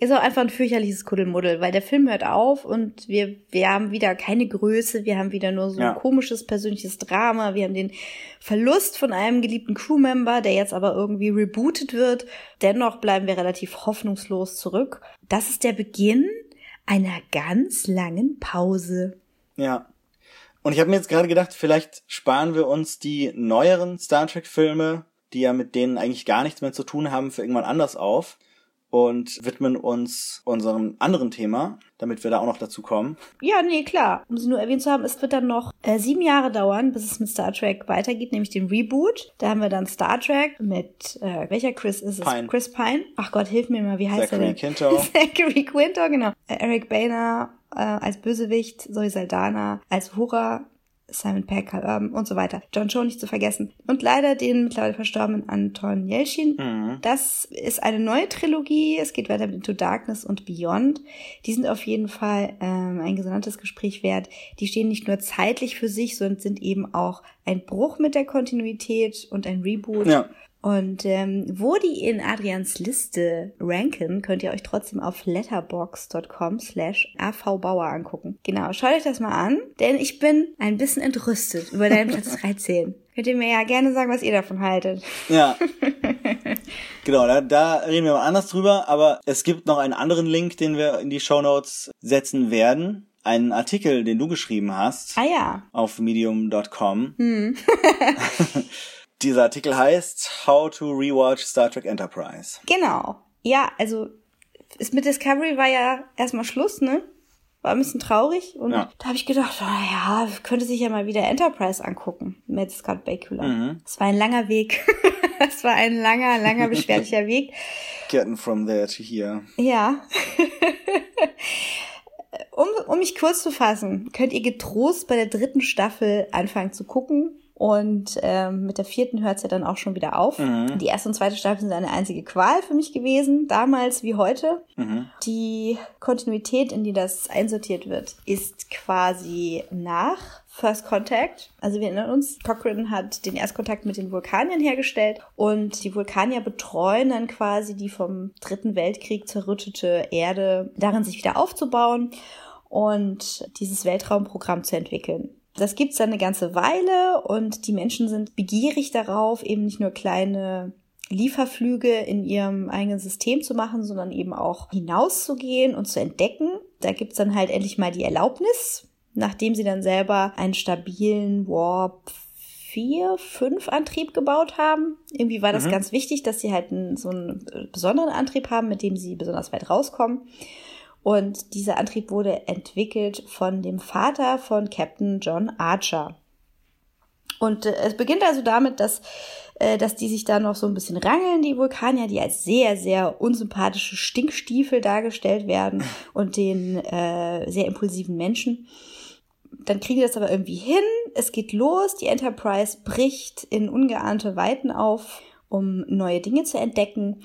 ist auch einfach ein fürchterliches Kuddelmuddel, weil der Film hört auf und wir, wir haben wieder keine Größe, wir haben wieder nur so ja. ein komisches persönliches Drama, wir haben den Verlust von einem geliebten Crewmember, der jetzt aber irgendwie rebootet wird. Dennoch bleiben wir relativ hoffnungslos zurück. Das ist der Beginn einer ganz langen Pause. Ja. Und ich habe mir jetzt gerade gedacht, vielleicht sparen wir uns die neueren Star Trek-Filme, die ja mit denen eigentlich gar nichts mehr zu tun haben, für irgendwann anders auf und widmen uns unserem anderen Thema, damit wir da auch noch dazu kommen. Ja, nee, klar. Um sie nur erwähnt zu haben, es wird dann noch äh, sieben Jahre dauern, bis es mit Star Trek weitergeht, nämlich den Reboot. Da haben wir dann Star Trek mit, äh, welcher Chris ist es? Pine. Chris Pine. Ach Gott, hilf mir mal, wie heißt Zachary er denn? Quinto. Zachary Quinto, genau. Äh, Eric Boehner äh, als Bösewicht, Zoe Saldana als Hura, Simon Peck ähm, und so weiter. John Cho nicht zu vergessen. Und leider den mittlerweile verstorbenen Anton Yelchin. Mhm. Das ist eine neue Trilogie. Es geht weiter mit Into Darkness und Beyond. Die sind auf jeden Fall ähm, ein gesondertes Gespräch wert. Die stehen nicht nur zeitlich für sich, sondern sind eben auch ein Bruch mit der Kontinuität und ein Reboot. Ja. Und ähm, wo die in Adrians Liste ranken, könnt ihr euch trotzdem auf letterbox.com slash avbauer angucken. Genau, schaut euch das mal an, denn ich bin ein bisschen entrüstet über deinen Platz 13. Könnt ihr mir ja gerne sagen, was ihr davon haltet. Ja. genau, da, da reden wir mal anders drüber, aber es gibt noch einen anderen Link, den wir in die Show Notes setzen werden einen Artikel, den du geschrieben hast. Ah ja. Auf medium.com. Hm. Dieser Artikel heißt How to Rewatch Star Trek Enterprise. Genau. Ja, also ist mit Discovery war ja erstmal Schluss, ne? War ein bisschen traurig und ja. da habe ich gedacht, oh ja, könnte sich ja mal wieder Enterprise angucken mit Scott Bakula. Mhm. Es war ein langer Weg. Es war ein langer, langer, beschwerlicher Weg. Getting from there to here. Ja. um, um mich kurz zu fassen, könnt ihr getrost bei der dritten Staffel anfangen zu gucken und ähm, mit der vierten hört es ja dann auch schon wieder auf. Mhm. Die erste und zweite Staffel sind eine einzige Qual für mich gewesen, damals wie heute. Mhm. Die Kontinuität, in die das einsortiert wird, ist quasi nach First Contact. Also wir erinnern uns, Cochrane hat den Erstkontakt mit den Vulkaniern hergestellt und die Vulkanier betreuen dann quasi die vom Dritten Weltkrieg zerrüttete Erde, darin sich wieder aufzubauen und dieses Weltraumprogramm zu entwickeln. Das gibt's dann eine ganze Weile und die Menschen sind begierig darauf, eben nicht nur kleine Lieferflüge in ihrem eigenen System zu machen, sondern eben auch hinauszugehen und zu entdecken. Da gibt's dann halt endlich mal die Erlaubnis, nachdem sie dann selber einen stabilen Warp 4, 5 Antrieb gebaut haben. Irgendwie war das mhm. ganz wichtig, dass sie halt einen, so einen besonderen Antrieb haben, mit dem sie besonders weit rauskommen. Und dieser Antrieb wurde entwickelt von dem Vater von Captain John Archer. Und äh, es beginnt also damit, dass, äh, dass die sich da noch so ein bisschen rangeln, die Vulkanier, die als sehr, sehr unsympathische Stinkstiefel dargestellt werden und den äh, sehr impulsiven Menschen. Dann kriegen die das aber irgendwie hin. Es geht los. Die Enterprise bricht in ungeahnte Weiten auf, um neue Dinge zu entdecken.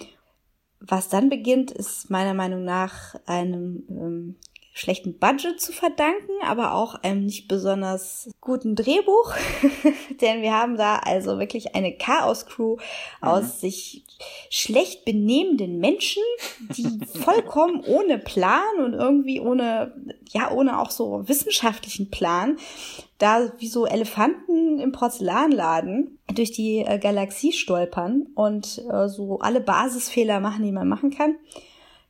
Was dann beginnt, ist meiner Meinung nach einem ähm, schlechten Budget zu verdanken, aber auch einem nicht besonders guten Drehbuch. Denn wir haben da also wirklich eine Chaos-Crew mhm. aus sich schlecht benehmenden Menschen, die vollkommen ohne Plan und irgendwie ohne, ja, ohne auch so wissenschaftlichen Plan da wie so Elefanten im Porzellanladen durch die äh, Galaxie stolpern und äh, so alle Basisfehler machen, die man machen kann.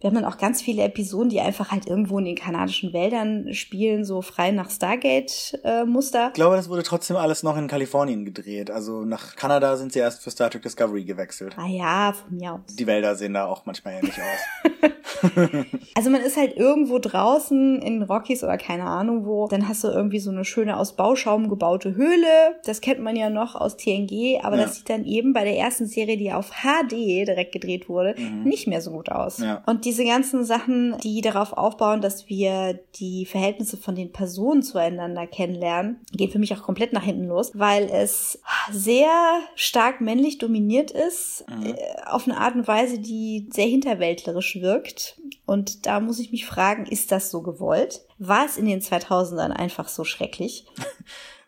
Wir haben dann auch ganz viele Episoden, die einfach halt irgendwo in den kanadischen Wäldern spielen, so frei nach Stargate-Muster. Äh, ich glaube, das wurde trotzdem alles noch in Kalifornien gedreht. Also nach Kanada sind sie erst für Star Trek Discovery gewechselt. Ah ja, von mir aus. Die Wälder sehen da auch manchmal ähnlich aus. also man ist halt irgendwo draußen in Rockies oder keine Ahnung wo. Dann hast du irgendwie so eine schöne aus Bauschaum gebaute Höhle. Das kennt man ja noch aus TNG, aber ja. das sieht dann eben bei der ersten Serie, die auf HD direkt gedreht wurde, mhm. nicht mehr so gut aus. Ja. Und die diese ganzen Sachen, die darauf aufbauen, dass wir die Verhältnisse von den Personen zueinander kennenlernen, gehen für mich auch komplett nach hinten los, weil es sehr stark männlich dominiert ist, mhm. Äh, auf eine Art und Weise, die sehr hinterwäldlerisch wirkt. Und da muss ich mich fragen, ist das so gewollt? War es in den 2000ern einfach so schrecklich?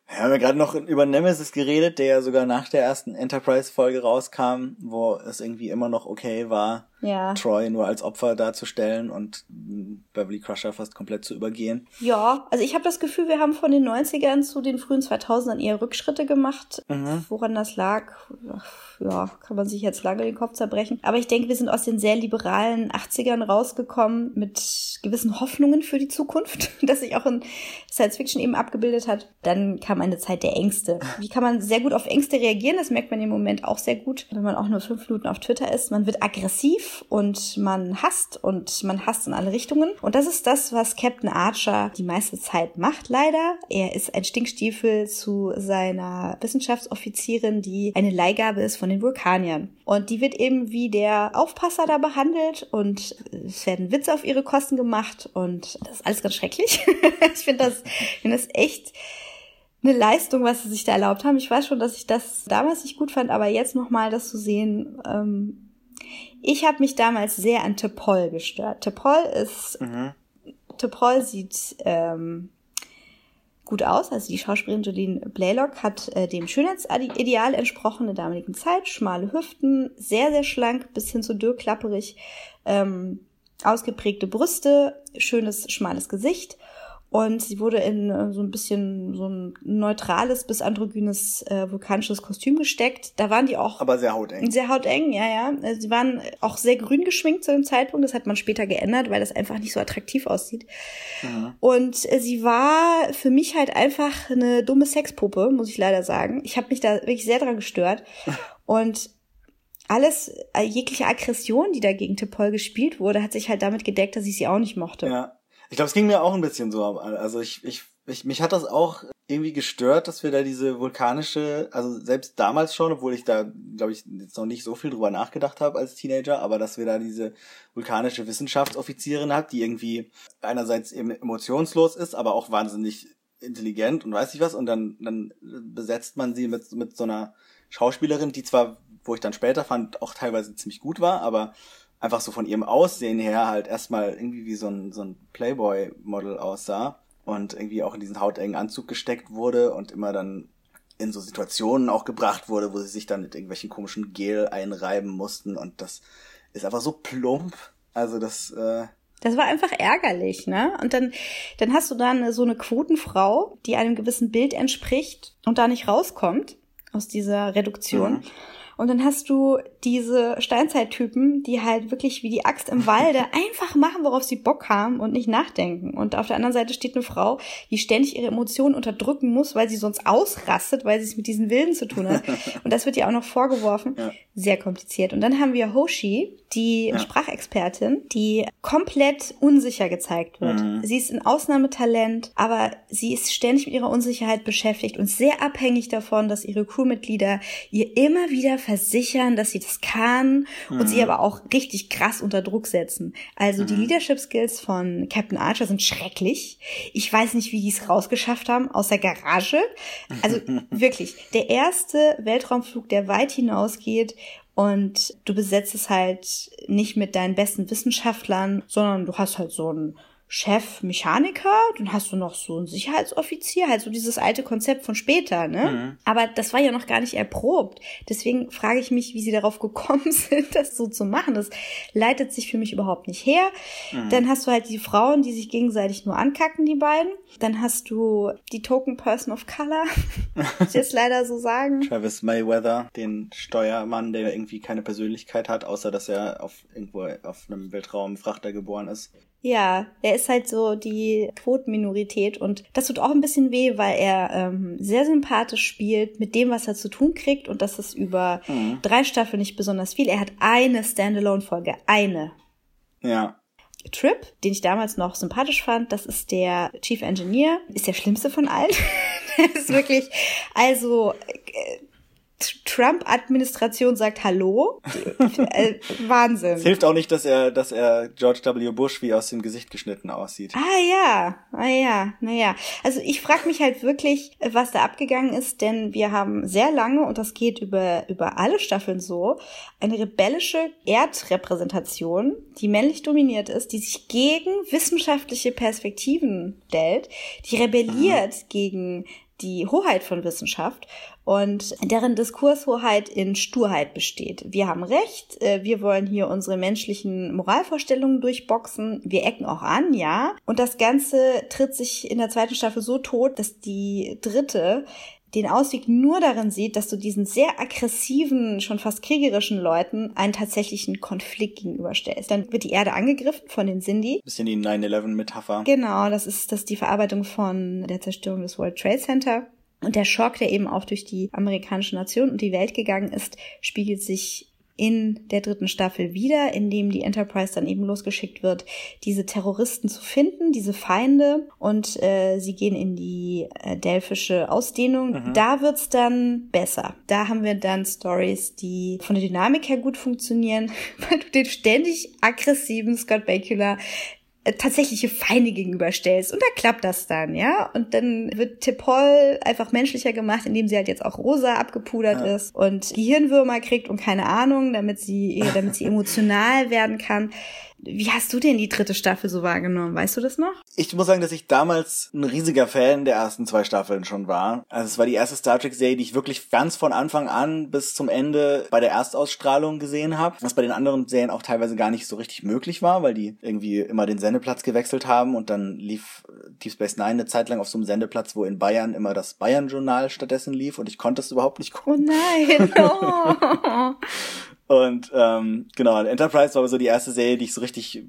Wir haben ja gerade noch über Nemesis geredet, der ja sogar nach der ersten Enterprise-Folge rauskam, wo es irgendwie immer noch okay war, Ja. Troy nur als Opfer darzustellen und Beverly Crusher fast komplett zu übergehen. Ja, also ich habe das Gefühl, wir haben von den 90ern zu den frühen 2000ern eher Rückschritte gemacht. Woran das lag, ja, kann man sich jetzt lange den Kopf zerbrechen. Aber ich denke, wir sind aus den sehr liberalen 80ern rausgekommen mit gewissen Hoffnungen für die Zukunft, das sich auch in Science Fiction eben abgebildet hat. Dann kam eine Zeit der Ängste. Wie kann man sehr gut auf Ängste reagieren? Das merkt man im Moment auch sehr gut, wenn man auch nur fünf Minuten auf Twitter ist. Man wird aggressiv und man hasst und man hasst in alle Richtungen. Und das ist das, was Captain Archer die meiste Zeit macht, leider. Er ist ein Stinkstiefel zu seiner Wissenschaftsoffizierin, die eine Leihgabe ist von den Vulkaniern. Und die wird eben wie der Aufpasser da behandelt und es werden Witze auf ihre Kosten gemacht und das ist alles ganz schrecklich. ich finde das, ich finde das echt eine Leistung, was sie sich da erlaubt haben. Ich weiß schon, dass ich das damals nicht gut fand, aber jetzt nochmal das zu sehen, ähm, ich habe mich damals sehr an Tepol gestört. Tepol ist, Tepol sieht ähm, gut aus. Also die Schauspielerin Jolene Blaylock hat äh, dem Schönheitsideal entsprochen in der damaligen Zeit. Schmale Hüften, sehr, sehr schlank, bis hin zu dürrklapperig, ähm, ausgeprägte Brüste, schönes, schmales Gesicht. Und sie wurde in äh, so ein bisschen so ein neutrales bis androgynes äh, vulkanisches Kostüm gesteckt. Da waren die auch Aber sehr hauteng. sehr hauteng, ja, ja. Äh, Sie waren auch sehr grün geschminkt zu dem Zeitpunkt. Das hat man später geändert, weil das einfach nicht so attraktiv aussieht. Und äh, sie war für mich halt einfach eine dumme Sexpuppe, muss ich leider sagen. Ich habe mich da wirklich sehr dran gestört. Und alles, jegliche Aggression, die da gegen Tepol gespielt wurde, hat sich halt damit gedeckt, dass ich sie auch nicht mochte. Ja. Ich glaube, es ging mir auch ein bisschen so. Also ich, ich, ich, mich hat das auch irgendwie gestört, dass wir da diese vulkanische, also selbst damals schon, obwohl ich da, glaube ich, jetzt noch nicht so viel drüber nachgedacht habe als Teenager, aber dass wir da diese vulkanische Wissenschaftsoffizierin hat, die irgendwie einerseits eben emotionslos ist, aber auch wahnsinnig intelligent und weiß ich was, und dann, dann besetzt man sie mit, mit so einer Schauspielerin, die zwar, wo ich dann später fand, auch teilweise ziemlich gut war, aber einfach so von ihrem Aussehen her halt erstmal irgendwie wie so ein, so ein Playboy-Model aussah und irgendwie auch in diesen hautengen Anzug gesteckt wurde und immer dann in so Situationen auch gebracht wurde, wo sie sich dann mit irgendwelchen komischen Gel einreiben mussten und das ist einfach so plump. Also das, äh, Das war einfach ärgerlich, ne? Und dann, dann hast du dann so eine Quotenfrau, die einem gewissen Bild entspricht und da nicht rauskommt aus dieser Reduktion. Mhm. Und dann hast du diese Steinzeittypen, die halt wirklich wie die Axt im Walde einfach machen, worauf sie Bock haben und nicht nachdenken. Und auf der anderen Seite steht eine Frau, die ständig ihre Emotionen unterdrücken muss, weil sie sonst ausrastet, weil sie es mit diesen Wilden zu tun hat. Und das wird ihr auch noch vorgeworfen. Ja. Sehr kompliziert. Und dann haben wir Hoshi, die Sprachexpertin, die komplett unsicher gezeigt wird. Sie ist ein Ausnahmetalent, aber sie ist ständig mit ihrer Unsicherheit beschäftigt und sehr abhängig davon, dass ihre Crewmitglieder ihr immer wieder versichern, dass sie das kann und sie aber auch richtig krass unter Druck setzen. Also die Leadership Skills von Captain Archer sind schrecklich. Ich weiß nicht, wie die es rausgeschafft haben aus der Garage. Also wirklich, der erste Weltraumflug, der weit hinausgeht und du besetzt es halt nicht mit deinen besten Wissenschaftlern, sondern du hast halt so einen Chef Mechaniker, dann hast du noch so einen Sicherheitsoffizier, halt so dieses alte Konzept von später, ne? Aber das war ja noch gar nicht erprobt. Deswegen frage ich mich, wie sie darauf gekommen sind, das so zu machen. Das leitet sich für mich überhaupt nicht her. Dann hast du halt die Frauen, die sich gegenseitig nur ankacken, die beiden. Dann hast du die Token Person of Color, muss ich jetzt leider so sagen. Travis Mayweather, den Steuermann, der irgendwie keine Persönlichkeit hat, außer dass er auf irgendwo auf einem Weltraumfrachter geboren ist. Ja, er ist halt so die Quotenminorität und das tut auch ein bisschen weh, weil er ähm, sehr sympathisch spielt mit dem, was er zu tun kriegt und das ist über drei Staffeln nicht besonders viel. Er hat eine Standalone-Folge, eine. Ja. Trip, den ich damals noch sympathisch fand, das ist der Chief Engineer, ist der schlimmste von allen. der ist wirklich, also äh, Trump-Administration sagt Hallo. äh, Wahnsinn. Es hilft auch nicht, dass er, dass er George W. Bush wie aus dem Gesicht geschnitten aussieht. Ah ja, ah ja, naja. Also ich frage mich halt wirklich, was da abgegangen ist, denn wir haben sehr lange, und das geht über, über alle Staffeln so, eine rebellische Erdrepräsentation, die männlich dominiert ist, die sich gegen wissenschaftliche Perspektiven stellt, die rebelliert gegen die Hoheit von Wissenschaft und deren Diskurshoheit in Sturheit besteht. Wir haben Recht, äh, wir wollen hier unsere menschlichen Moralvorstellungen durchboxen, wir ecken auch an, ja. Und das Ganze tritt sich in der zweiten Staffel so tot, dass die dritte den Ausweg nur darin sieht, dass du diesen sehr aggressiven, schon fast kriegerischen Leuten einen tatsächlichen Konflikt gegenüberstellst. Dann wird die Erde angegriffen von den Sindhi. Bisschen die 9-11-Metapher. Genau, das ist, das ist die Verarbeitung von der Zerstörung des World Trade Center. Und der Schock, der eben auch durch die amerikanische Nation und die Welt gegangen ist, spiegelt sich in der dritten Staffel wieder, in dem die Enterprise dann eben losgeschickt wird, diese Terroristen zu finden, diese Feinde, und äh, sie gehen in die äh, delphische Ausdehnung. Mhm. Da wird's dann besser. Da haben wir dann Stories, die von der Dynamik her gut funktionieren, weil du den ständig aggressiven Scott Bakula tatsächliche Feinde gegenüberstellst. Und da klappt das dann, ja. Und dann wird Tipol einfach menschlicher gemacht, indem sie halt jetzt auch rosa abgepudert ja. ist und Gehirnwürmer kriegt und keine Ahnung, damit sie, damit sie emotional werden kann. Wie hast du denn die dritte Staffel so wahrgenommen? Weißt du das noch? Ich muss sagen, dass ich damals ein riesiger Fan der ersten zwei Staffeln schon war. Also es war die erste Star Trek-Serie, die ich wirklich ganz von Anfang an bis zum Ende bei der Erstausstrahlung gesehen habe. Was bei den anderen Serien auch teilweise gar nicht so richtig möglich war, weil die irgendwie immer den Sendeplatz gewechselt haben und dann lief Deep Space Nine eine Zeit lang auf so einem Sendeplatz, wo in Bayern immer das Bayern-Journal stattdessen lief und ich konnte es überhaupt nicht gucken. Oh nein! Oh. Und ähm, genau, Enterprise war so die erste Serie, die ich so richtig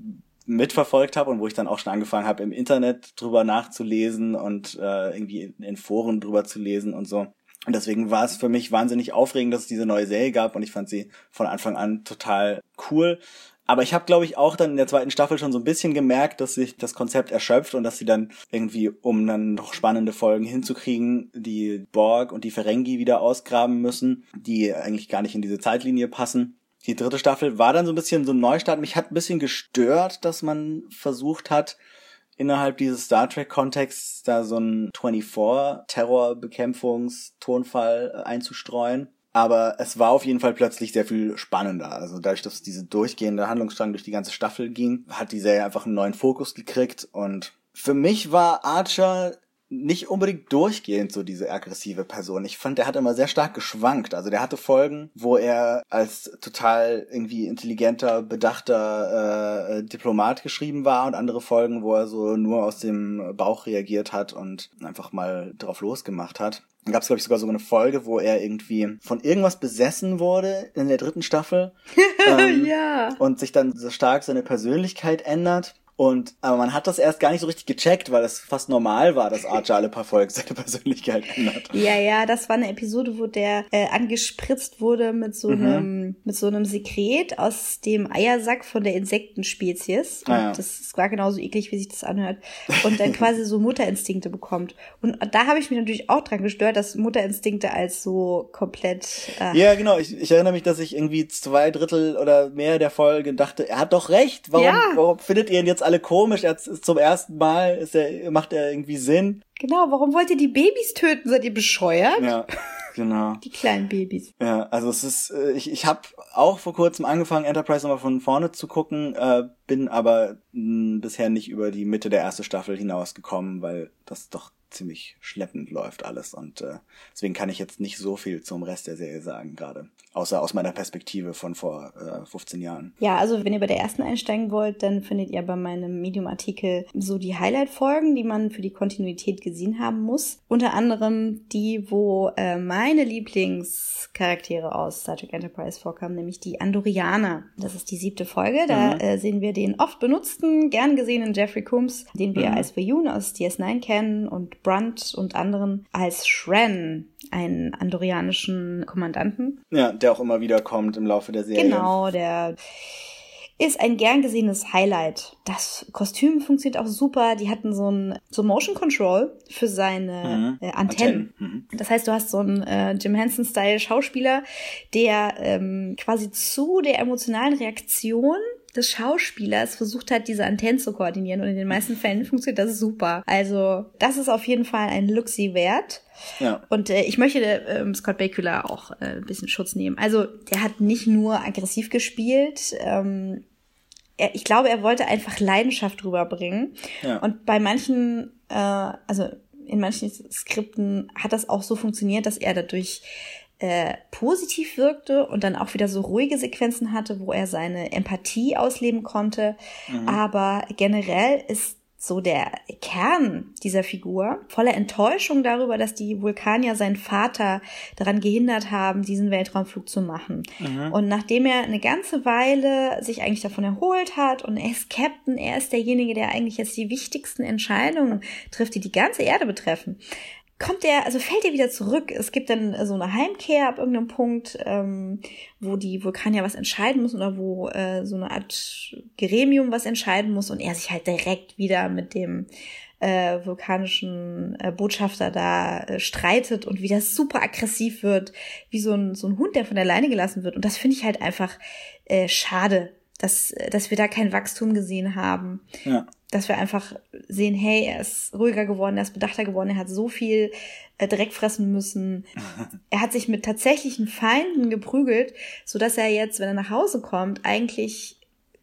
mitverfolgt habe und wo ich dann auch schon angefangen habe, im Internet drüber nachzulesen und äh, irgendwie in Foren drüber zu lesen und so. Und deswegen war es für mich wahnsinnig aufregend, dass es diese neue Serie gab und ich fand sie von Anfang an total cool. Aber ich habe, glaube ich, auch dann in der zweiten Staffel schon so ein bisschen gemerkt, dass sich das Konzept erschöpft und dass sie dann irgendwie, um dann noch spannende Folgen hinzukriegen, die Borg und die Ferengi wieder ausgraben müssen, die eigentlich gar nicht in diese Zeitlinie passen. Die dritte Staffel war dann so ein bisschen so ein Neustart. Mich hat ein bisschen gestört, dass man versucht hat, innerhalb dieses Star Trek-Kontexts da so einen 24-Terrorbekämpfungs-Tonfall einzustreuen. Aber es war auf jeden Fall plötzlich sehr viel spannender. Also dadurch, dass diese durchgehende Handlungsstrang durch die ganze Staffel ging, hat die Serie einfach einen neuen Fokus gekriegt. Und für mich war Archer nicht unbedingt durchgehend so diese aggressive Person. Ich fand, der hat immer sehr stark geschwankt. Also der hatte Folgen, wo er als total irgendwie intelligenter, bedachter äh, Diplomat geschrieben war und andere Folgen, wo er so nur aus dem Bauch reagiert hat und einfach mal drauf losgemacht hat. Dann gab es, glaube ich, sogar so eine Folge, wo er irgendwie von irgendwas besessen wurde in der dritten Staffel. ähm, ja. Und sich dann so stark seine Persönlichkeit ändert. Und aber man hat das erst gar nicht so richtig gecheckt, weil es fast normal war, dass Archer alle paar Folgen seine Persönlichkeit ändert. Ja, ja, das war eine Episode, wo der äh, angespritzt wurde mit so mhm. einem mit so einem Sekret aus dem Eiersack von der Insektenspezies. Und ah, ja. das war genauso eklig, wie sich das anhört. Und dann quasi so Mutterinstinkte bekommt. Und da habe ich mich natürlich auch dran gestört, dass Mutterinstinkte als so komplett. Äh ja, genau. Ich, ich erinnere mich, dass ich irgendwie zwei Drittel oder mehr der Folge dachte, er hat doch recht. Warum, ja. warum findet ihr ihn jetzt alle komisch. Er ist zum ersten Mal ist er, macht er irgendwie Sinn. Genau, warum wollt ihr die Babys töten? Seid ihr bescheuert? Ja, genau. Die kleinen Babys. Ja, also es ist, äh, ich, ich habe auch vor kurzem angefangen, Enterprise nochmal von vorne zu gucken, äh, bin aber mh, bisher nicht über die Mitte der ersten Staffel hinausgekommen, weil das doch ziemlich schleppend läuft alles und äh, deswegen kann ich jetzt nicht so viel zum Rest der Serie sagen gerade, außer aus meiner Perspektive von vor äh, 15 Jahren. Ja, also wenn ihr bei der ersten einsteigen wollt, dann findet ihr bei meinem Medium-Artikel so die Highlight-Folgen, die man für die Kontinuität gesehen haben muss. Unter anderem die, wo äh, meine Lieblingscharaktere aus Star Trek Enterprise vorkamen, nämlich die Andorianer. Das ist die siebte Folge. Da mhm. äh, sehen wir den oft benutzten, gern gesehenen Jeffrey Coombs, den wir mhm. als Vayun aus DS9 kennen und Brunt und anderen als Shran, einen andorianischen Kommandanten. Ja, der auch immer wieder kommt im Laufe der Serie. Genau, der ist ein gern gesehenes Highlight. Das Kostüm funktioniert auch super. Die hatten so ein so Motion Control für seine mhm. äh, Antennen. Antennen. Mhm. Das heißt, du hast so einen äh, Jim Henson-Style Schauspieler, der ähm, quasi zu der emotionalen Reaktion des Schauspielers versucht hat, diese Antennen zu koordinieren und in den meisten Fällen funktioniert das super. Also das ist auf jeden Fall ein Luxi wert. Ja. Und äh, ich möchte äh, Scott Bakula auch äh, ein bisschen Schutz nehmen. Also der hat nicht nur aggressiv gespielt. Ähm, er, ich glaube, er wollte einfach Leidenschaft rüberbringen. Ja. Und bei manchen, äh, also in manchen Skripten hat das auch so funktioniert, dass er dadurch äh, positiv wirkte und dann auch wieder so ruhige Sequenzen hatte, wo er seine Empathie ausleben konnte. Mhm. Aber generell ist so der Kern dieser Figur, voller Enttäuschung darüber, dass die Vulkanier seinen Vater daran gehindert haben, diesen Weltraumflug zu machen. Mhm. Und nachdem er eine ganze Weile sich eigentlich davon erholt hat und er ist Captain, er ist derjenige, der eigentlich jetzt die wichtigsten Entscheidungen trifft, die die ganze Erde betreffen, kommt er, also fällt er wieder zurück. Es gibt dann so eine Heimkehr ab irgendeinem Punkt, ähm, wo die Vulkanier was entscheiden müssen oder wo äh, so eine Art Gremium was entscheiden muss und er sich halt direkt wieder mit dem äh, vulkanischen äh, Botschafter da äh, streitet und wieder super aggressiv wird, wie so ein, so ein Hund, der von der Leine gelassen wird. Und das finde ich halt einfach äh, schade, dass, dass wir da kein Wachstum gesehen haben. Ja dass wir einfach sehen, hey, er ist ruhiger geworden, er ist bedachter geworden, er hat so viel äh, Dreck fressen müssen. er hat sich mit tatsächlichen Feinden geprügelt, so dass er jetzt, wenn er nach Hause kommt, eigentlich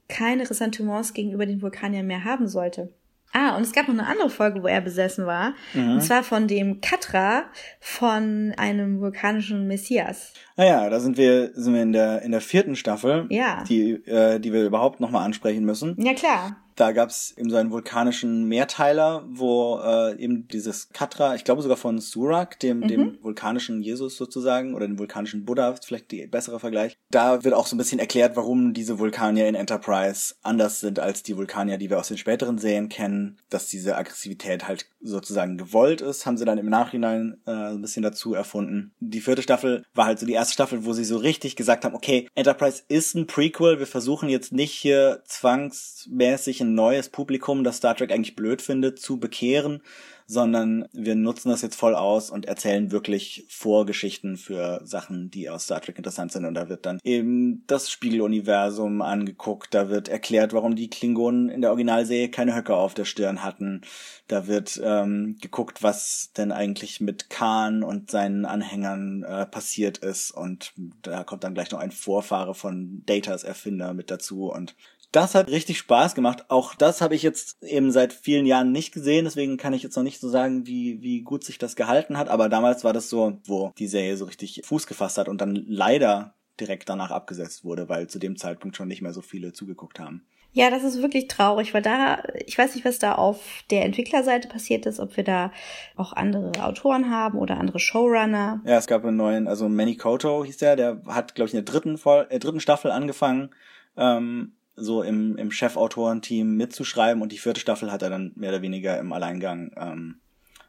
keine Ressentiments gegenüber den Vulkaniern mehr haben sollte. Ah, und es gab noch eine andere Folge, wo er besessen war. Mhm. Und zwar von dem Katra von einem vulkanischen Messias. Naja, ah da sind wir, sind wir in der, in der vierten Staffel. Ja. Die, äh, die wir überhaupt nochmal ansprechen müssen. Ja, klar. Da gab's eben so einen vulkanischen Mehrteiler, wo äh, eben dieses Katra, ich glaube sogar von Surak, dem, mhm. dem vulkanischen Jesus sozusagen, oder dem vulkanischen Buddha, vielleicht die bessere Vergleich. Da wird auch so ein bisschen erklärt, warum diese Vulkanier in Enterprise anders sind als die Vulkanier, die wir aus den späteren Serien kennen, dass diese Aggressivität halt sozusagen gewollt ist, haben sie dann im Nachhinein äh, ein bisschen dazu erfunden. Die vierte Staffel war halt so die erste Staffel, wo sie so richtig gesagt haben, okay, Enterprise ist ein Prequel, wir versuchen jetzt nicht hier zwangsmäßig ein neues Publikum, das Star Trek eigentlich blöd findet, zu bekehren, sondern wir nutzen das jetzt voll aus und erzählen wirklich Vorgeschichten für Sachen, die aus Star Trek interessant sind. Und da wird dann eben das Spiegeluniversum angeguckt, da wird erklärt, warum die Klingonen in der Originalserie keine Höcke auf der Stirn hatten. Da wird ähm, geguckt, was denn eigentlich mit Khan und seinen Anhängern äh, passiert ist. Und da kommt dann gleich noch ein Vorfahre von Datas Erfinder mit dazu. Und das hat richtig Spaß gemacht. Auch das habe ich jetzt eben seit vielen Jahren nicht gesehen, deswegen kann ich jetzt noch nicht so sagen, wie, wie gut sich das gehalten hat. Aber damals war das so, wo die Serie so richtig Fuß gefasst hat und dann leider direkt danach abgesetzt wurde, weil zu dem Zeitpunkt schon nicht mehr so viele zugeguckt haben. Ja, das ist wirklich traurig, weil da, ich weiß nicht, was da auf der Entwicklerseite passiert ist, ob wir da auch andere Autoren haben oder andere Showrunner. Ja, es gab einen neuen, also Manny Koto hieß der, der hat, glaube ich, in der dritten, äh, dritten Staffel angefangen. Ähm, so im, im Chefautorenteam mitzuschreiben und die vierte Staffel hat er dann mehr oder weniger im Alleingang ähm,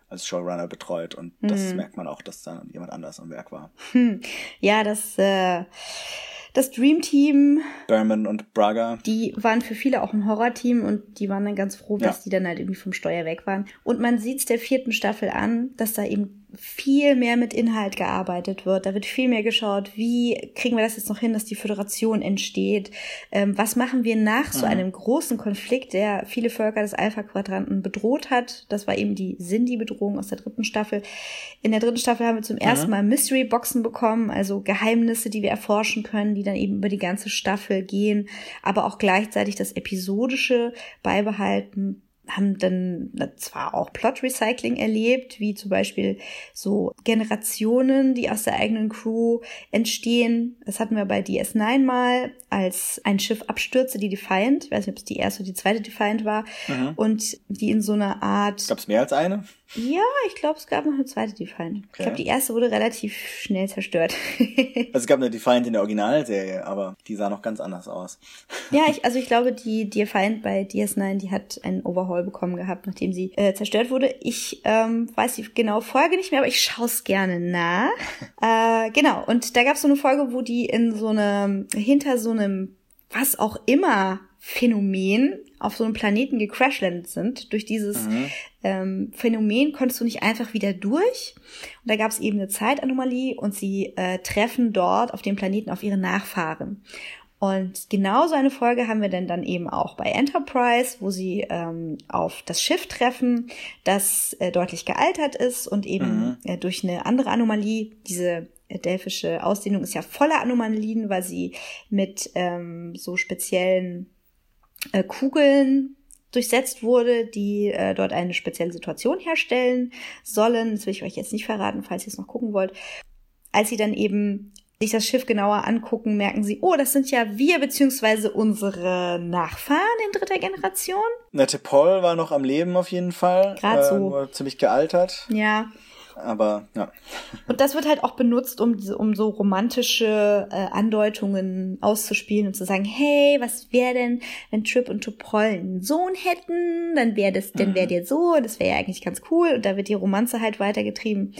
als Showrunner betreut und das mhm. merkt man auch, dass da jemand anders am Werk war. Hm. Ja, das äh, das Dream Team. Berman und Braga. Die waren für viele auch ein Horrorteam und die waren dann ganz froh, dass ja. die dann halt irgendwie vom Steuer weg waren. Und man sieht's der vierten Staffel an, dass da eben viel mehr mit Inhalt gearbeitet wird. Da wird viel mehr geschaut, wie kriegen wir das jetzt noch hin, dass die Föderation entsteht? Ähm, was machen wir nach mhm. so einem großen Konflikt, der viele Völker des Alpha-Quadranten bedroht hat? Das war eben die Sindhi-Bedrohung aus der dritten Staffel. In der dritten Staffel haben wir zum mhm. ersten Mal Mystery-Boxen bekommen, also Geheimnisse, die wir erforschen können, die dann eben über die ganze Staffel gehen, aber auch gleichzeitig das Episodische beibehalten haben dann zwar auch Plot-Recycling erlebt, wie zum Beispiel so Generationen, die aus der eigenen Crew entstehen. Das hatten wir bei DS9 mal, als ein Schiff abstürzte, die Defiant. Ich weiß nicht, ob es die erste oder die zweite Defiant war. Mhm. Und die in so einer Art... Gab es mehr als eine? Ja, ich glaube, es gab noch eine zweite Defiant. Okay. Ich glaube, die erste wurde relativ schnell zerstört. also es gab eine Defiant in der Originalserie, aber die sah noch ganz anders aus. ja, ich, also ich glaube, die Defiant bei DS9, die hat einen Overhaul bekommen gehabt, nachdem sie äh, zerstört wurde. Ich ähm, weiß die genaue Folge nicht mehr, aber ich schaue es gerne nach. äh, genau, und da gab es so eine Folge, wo die in so einem, hinter so einem, was auch immer, Phänomen auf so einem Planeten gecrashlandet sind. Durch dieses mhm. ähm, Phänomen konntest du nicht einfach wieder durch. Und da gab es eben eine Zeitanomalie und sie äh, treffen dort auf dem Planeten auf ihre Nachfahren. Und genau so eine Folge haben wir denn dann eben auch bei Enterprise, wo sie ähm, auf das Schiff treffen, das äh, deutlich gealtert ist und eben mhm. äh, durch eine andere Anomalie, diese äh, delphische Ausdehnung ist ja voller Anomalien, weil sie mit ähm, so speziellen äh, Kugeln durchsetzt wurde, die äh, dort eine spezielle Situation herstellen sollen. Das will ich euch jetzt nicht verraten, falls ihr es noch gucken wollt. Als sie dann eben sich das Schiff genauer angucken, merken sie, oh, das sind ja wir beziehungsweise unsere Nachfahren in dritter Generation. Nette Paul war noch am Leben auf jeden Fall. Gerade so. Äh, nur ziemlich gealtert. Ja. Aber ja. Und das wird halt auch benutzt, um, um so romantische äh, Andeutungen auszuspielen und zu sagen, hey, was wäre denn, wenn Trip und Topol einen Sohn hätten? Dann wäre das, dann wäre der so, das wäre ja eigentlich ganz cool. Und da wird die Romanze halt weitergetrieben.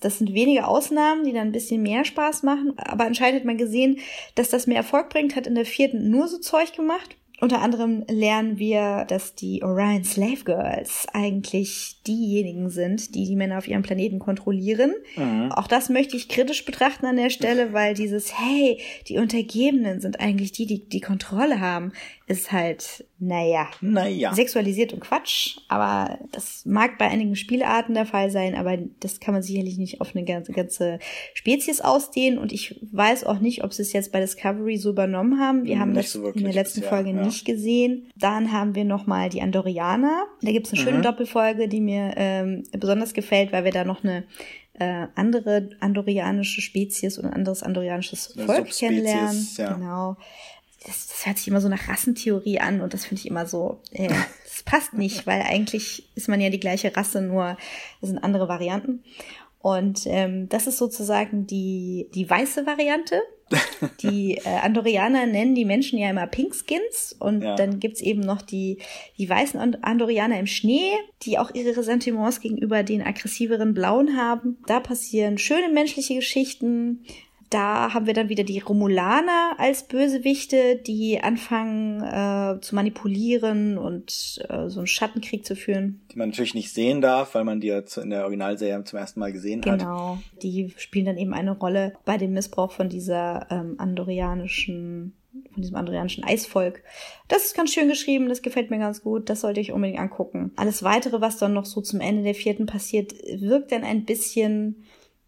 Das sind wenige Ausnahmen, die dann ein bisschen mehr Spaß machen. Aber anscheinend hat man gesehen, dass das mehr Erfolg bringt, hat in der vierten nur so Zeug gemacht. Unter anderem lernen wir, dass die Orion Slave Girls eigentlich diejenigen sind, die die Männer auf ihrem Planeten kontrollieren. Mhm. Auch das möchte ich kritisch betrachten an der Stelle, weil dieses, hey, die Untergebenen sind eigentlich die, die die Kontrolle haben, ist halt, naja, naja. sexualisiert und Quatsch. Aber das mag bei einigen Spielarten der Fall sein, aber das kann man sicherlich nicht auf eine ganze, ganze Spezies ausdehnen. Und ich weiß auch nicht, ob sie es jetzt bei Discovery so übernommen haben. Wir haben nicht das so in der letzten bisher, Folge ja. nicht gesehen. Dann haben wir nochmal die Andorianer. Da gibt es eine schöne mhm. Doppelfolge, die mir ähm, besonders gefällt, weil wir da noch eine äh, andere andorianische Spezies und ein anderes andorianisches Volk kennenlernen. Ja. Genau das, das hört sich immer so nach Rassentheorie an und das finde ich immer so, äh, das passt nicht, weil eigentlich ist man ja die gleiche Rasse, nur das sind andere Varianten. Und ähm, das ist sozusagen die, die weiße Variante. Die äh, Andorianer nennen die Menschen ja immer Pinkskins und ja. dann gibt's eben noch die, die weißen Andorianer im Schnee, die auch ihre Ressentiments gegenüber den aggressiveren Blauen haben. Da passieren schöne menschliche Geschichten, da haben wir dann wieder die Romulaner als Bösewichte, die anfangen äh, zu manipulieren und äh, so einen Schattenkrieg zu führen. Die man natürlich nicht sehen darf, weil man die ja in der Originalserie zum ersten Mal gesehen genau. hat. Genau, die spielen dann eben eine Rolle bei dem Missbrauch von dieser ähm, andorianischen von diesem andorianischen Eisvolk. Das ist ganz schön geschrieben, das gefällt mir ganz gut, das sollte ich unbedingt angucken. Alles weitere, was dann noch so zum Ende der vierten passiert, wirkt dann ein bisschen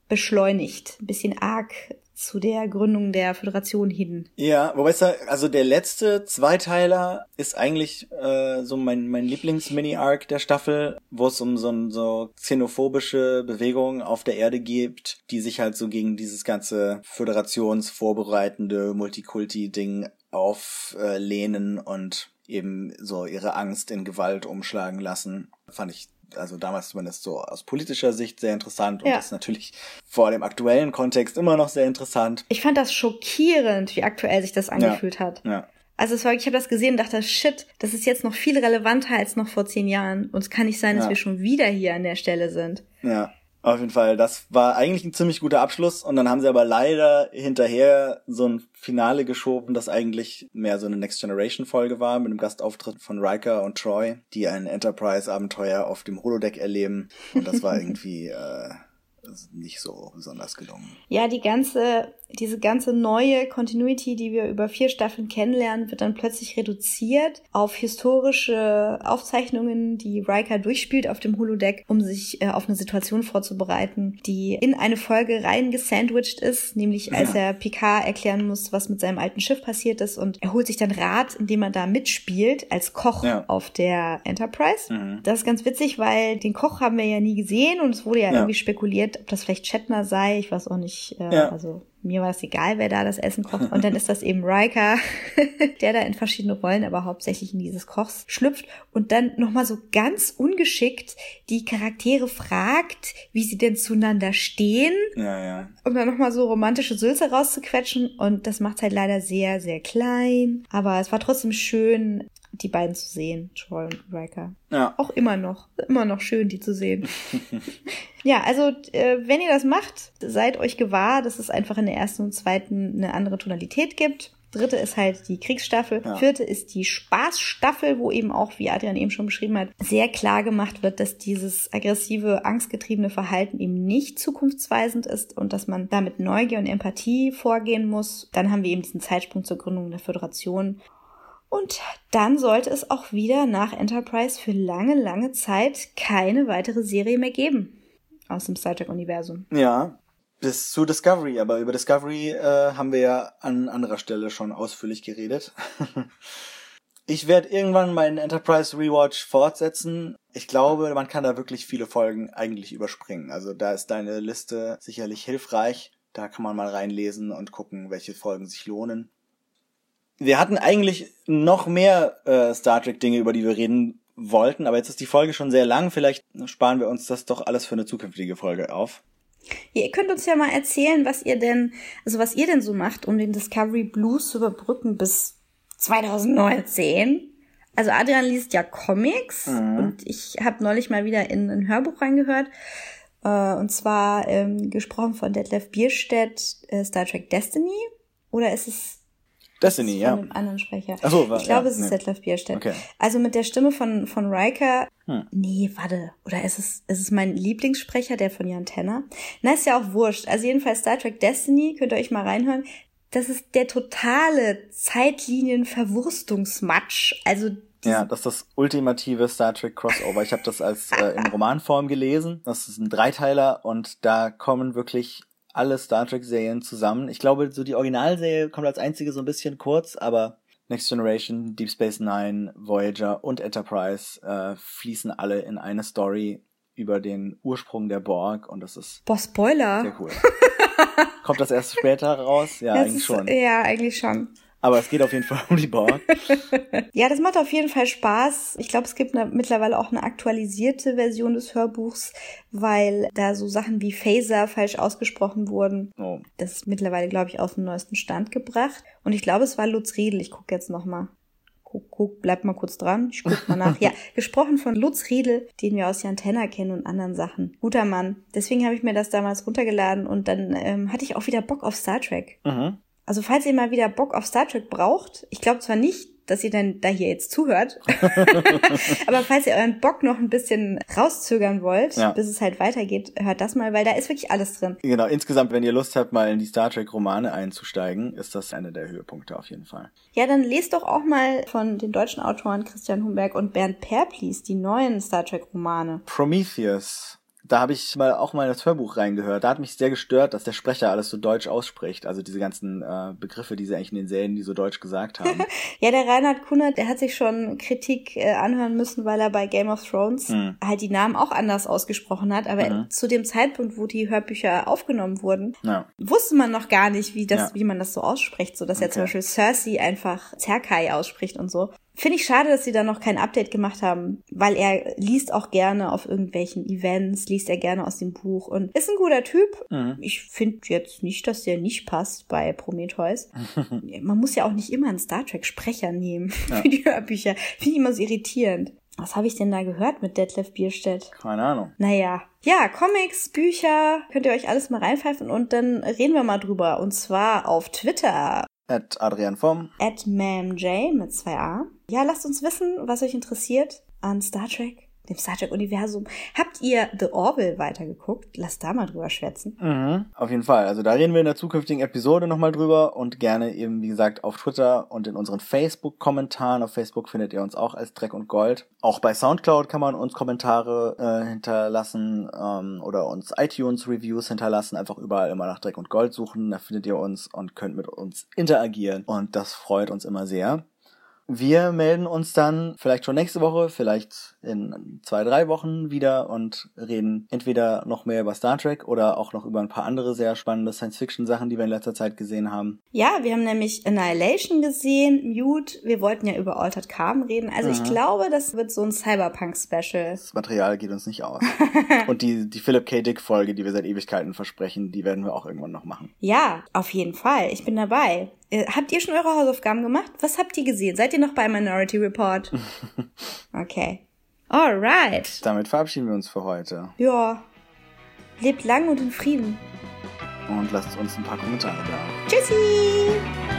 beschleunigt, ein bisschen arg zu der Gründung der Föderation hin. Ja, wobei es da, also der letzte Zweiteiler ist eigentlich äh, so mein, mein Lieblings-Mini-Arc der Staffel, wo es um so, so xenophobische Bewegungen auf der Erde gibt, die sich halt so gegen dieses ganze föderationsvorbereitende Multikulti-Ding auflehnen und eben so ihre Angst in Gewalt umschlagen lassen. Fand ich also damals zumindest so aus politischer Sicht sehr interessant und ja. ist natürlich vor dem aktuellen Kontext immer noch sehr interessant. Ich fand das schockierend, wie aktuell sich das angefühlt ja. hat. Ja. Also es war, ich habe das gesehen und dachte, shit, das ist jetzt noch viel relevanter als noch vor zehn Jahren. Und es kann nicht sein, dass ja. wir schon wieder hier an der Stelle sind. Ja. Auf jeden Fall, das war eigentlich ein ziemlich guter Abschluss und dann haben sie aber leider hinterher so ein Finale geschoben, das eigentlich mehr so eine Next Generation Folge war mit einem Gastauftritt von Riker und Troy, die ein Enterprise Abenteuer auf dem Holodeck erleben und das war irgendwie äh, nicht so besonders gelungen. Ja, die ganze, diese ganze neue Continuity, die wir über vier Staffeln kennenlernen, wird dann plötzlich reduziert auf historische Aufzeichnungen, die Riker durchspielt auf dem Holodeck, um sich äh, auf eine Situation vorzubereiten, die in eine Folge rein gesandwiched ist, nämlich als ja. er Picard erklären muss, was mit seinem alten Schiff passiert ist und er holt sich dann Rat, indem er da mitspielt als Koch ja. auf der Enterprise. Mhm. Das ist ganz witzig, weil den Koch haben wir ja nie gesehen und es wurde ja, ja. irgendwie spekuliert, ob das vielleicht Shatner sei, ich weiß auch nicht, äh, also mir war es egal, wer da das Essen kocht. Und dann ist das eben Riker, der da in verschiedene Rollen, aber hauptsächlich in dieses Kochs schlüpft und dann nochmal so ganz ungeschickt die Charaktere fragt, wie sie denn zueinander stehen. Ja, ja. Um dann nochmal so romantische Sülze rauszuquetschen. Und das macht halt leider sehr, sehr klein. Aber es war trotzdem schön, die beiden zu sehen, Troy und Riker. Ja. Auch immer noch, immer noch schön, die zu sehen. ja, also äh, wenn ihr das macht, seid euch gewahr, dass es einfach in der ersten und zweiten eine andere Tonalität gibt. Dritte ist halt die Kriegsstaffel. Ja. Vierte ist die Spaßstaffel, wo eben auch, wie Adrian eben schon beschrieben hat, sehr klar gemacht wird, dass dieses aggressive, angstgetriebene Verhalten eben nicht zukunftsweisend ist und dass man damit Neugier und Empathie vorgehen muss. Dann haben wir eben diesen Zeitsprung zur Gründung der Föderation. Und dann sollte es auch wieder nach Enterprise für lange, lange Zeit keine weitere Serie mehr geben aus dem Star Trek-Universum. Ja, bis zu Discovery. Aber über Discovery äh, haben wir ja an anderer Stelle schon ausführlich geredet. Ich werde irgendwann meinen Enterprise Rewatch fortsetzen. Ich glaube, man kann da wirklich viele Folgen eigentlich überspringen. Also da ist deine Liste sicherlich hilfreich. Da kann man mal reinlesen und gucken, welche Folgen sich lohnen. Wir hatten eigentlich noch mehr äh, Star Trek Dinge, über die wir reden wollten, aber jetzt ist die Folge schon sehr lang. Vielleicht sparen wir uns das doch alles für eine zukünftige Folge auf. Ja, ihr könnt uns ja mal erzählen, was ihr denn, also was ihr denn so macht, um den Discovery Blues zu überbrücken bis 2019. Also Adrian liest ja Comics mhm. und ich habe neulich mal wieder in ein Hörbuch reingehört. Äh, und zwar ähm, gesprochen von Detlef Bierstedt, äh, Star Trek Destiny. Oder ist es Destiny, von ja. einem anderen Sprecher. Ach so, ich glaube, ja, es ist nee. Detlef Bierstedt. Okay. Also mit der Stimme von, von Riker. Hm. Nee, warte. Oder ist es, ist es mein Lieblingssprecher, der von Jan Tenner? Na, ist ja auch wurscht. Also jedenfalls Star Trek Destiny, könnt ihr euch mal reinhören. Das ist der totale Zeitlinien-Verwurstungsmatsch. Also Ja, das ist das ultimative Star Trek Crossover. Ich habe das als äh, in Romanform gelesen. Das ist ein Dreiteiler und da kommen wirklich alle Star Trek Serien zusammen. Ich glaube, so die Originalserie kommt als einzige so ein bisschen kurz, aber Next Generation, Deep Space Nine, Voyager und Enterprise äh, fließen alle in eine Story über den Ursprung der Borg und das ist Boah, Spoiler. sehr cool. kommt das erst später raus? Ja, Das eigentlich ist, schon. Ja, eigentlich schon. Aber es geht auf jeden Fall um die Borg. Ja, das macht auf jeden Fall Spaß. Ich glaube, es gibt eine, mittlerweile auch eine aktualisierte Version des Hörbuchs, weil da so Sachen wie Phaser falsch ausgesprochen wurden. Oh. Das ist mittlerweile, glaube ich, auf den neuesten Stand gebracht. Und ich glaube, es war Lutz Riedel. Ich gucke jetzt noch mal. Guck, guck, bleib mal kurz dran. Ich guck mal nach. Ja, gesprochen von Lutz Riedel, den wir aus Jan Tenner kennen und anderen Sachen. Guter Mann. Deswegen habe ich mir das damals runtergeladen und dann ähm, hatte ich auch wieder Bock auf Star Trek. Mhm. Also falls ihr mal wieder Bock auf Star Trek braucht, ich glaube zwar nicht, dass ihr dann da hier jetzt zuhört, aber falls ihr euren Bock noch ein bisschen rauszögern wollt, Ja. bis es halt weitergeht, hört das mal, weil da ist wirklich alles drin. Genau, insgesamt, wenn ihr Lust habt, mal in die Star Trek-Romane einzusteigen, ist das einer der Höhepunkte auf jeden Fall. Ja, dann lest doch auch mal von den deutschen Autoren Christian Humberg und Bernd Perplis die neuen Star Trek-Romane. Prometheus. Da habe ich mal auch mal in das Hörbuch reingehört. Da hat mich sehr gestört, dass der Sprecher alles so deutsch ausspricht. Also diese ganzen äh, Begriffe, die sie eigentlich in den Serien, die so deutsch gesagt haben. Ja, der Reinhard Kunert, der hat sich schon Kritik äh, anhören müssen, weil er bei Game of Thrones Mhm. halt die Namen auch anders ausgesprochen hat. Aber Mhm. zu dem Zeitpunkt, wo die Hörbücher aufgenommen wurden, ja. wusste man noch gar nicht, wie das, Ja. wie man das so ausspricht, so dass er zum Okay. Beispiel Cersei einfach Zerkai ausspricht und so. Finde ich schade, dass sie da noch kein Update gemacht haben, weil er liest auch gerne auf irgendwelchen Events, liest er gerne aus dem Buch und ist ein guter Typ. Mhm. Ich finde jetzt nicht, dass der nicht passt bei Prometheus. Man muss ja auch nicht immer einen Star Trek Sprecher nehmen für die Hörbücher. Finde ich immer so irritierend. Was habe ich denn da gehört mit Detlef Bierstedt? Keine Ahnung. Naja, ja, Comics, Bücher, könnt ihr euch alles mal reinpfeifen und dann reden wir mal drüber. Und zwar auf Twitter, At Adrian Vom. at MamJ mit zwei A. Ja, lasst uns wissen, was euch interessiert an Star Trek, dem Star Trek-Universum. Habt ihr The Orville weitergeguckt? Lasst da mal drüber schwätzen. Mhm. Auf jeden Fall. Also da reden wir in der zukünftigen Episode nochmal drüber und gerne eben, wie gesagt, auf Twitter und in unseren Facebook-Kommentaren. Auf Facebook findet ihr uns auch als Dreck und Gold. Auch bei Soundcloud kann man uns Kommentare äh, hinterlassen ähm, oder uns iTunes-Reviews hinterlassen. Einfach überall immer nach Dreck und Gold suchen. Da findet ihr uns und könnt mit uns interagieren. Und das freut uns immer sehr. Wir melden uns dann vielleicht schon nächste Woche, vielleicht in zwei, drei Wochen wieder und reden entweder noch mehr über Star Trek oder auch noch über ein paar andere sehr spannende Science-Fiction-Sachen, die wir in letzter Zeit gesehen haben. Ja, wir haben nämlich Annihilation gesehen, Mute. Wir wollten ja über Altered Carbon reden. Also ich glaube, das wird so ein Cyberpunk-Special. Das Material geht uns nicht aus. und die, die Philip K. Dick-Folge, die wir seit Ewigkeiten versprechen, die werden wir auch irgendwann noch machen. Ja, auf jeden Fall. Ich bin dabei. Äh, Habt ihr schon eure Hausaufgaben gemacht? Was habt ihr gesehen? Seid ihr noch bei Minority Report? Okay. Alright. Damit verabschieden wir uns für heute Ja. Lebt lang und in Frieden. und lasst uns ein paar Kommentare da. Tschüssi!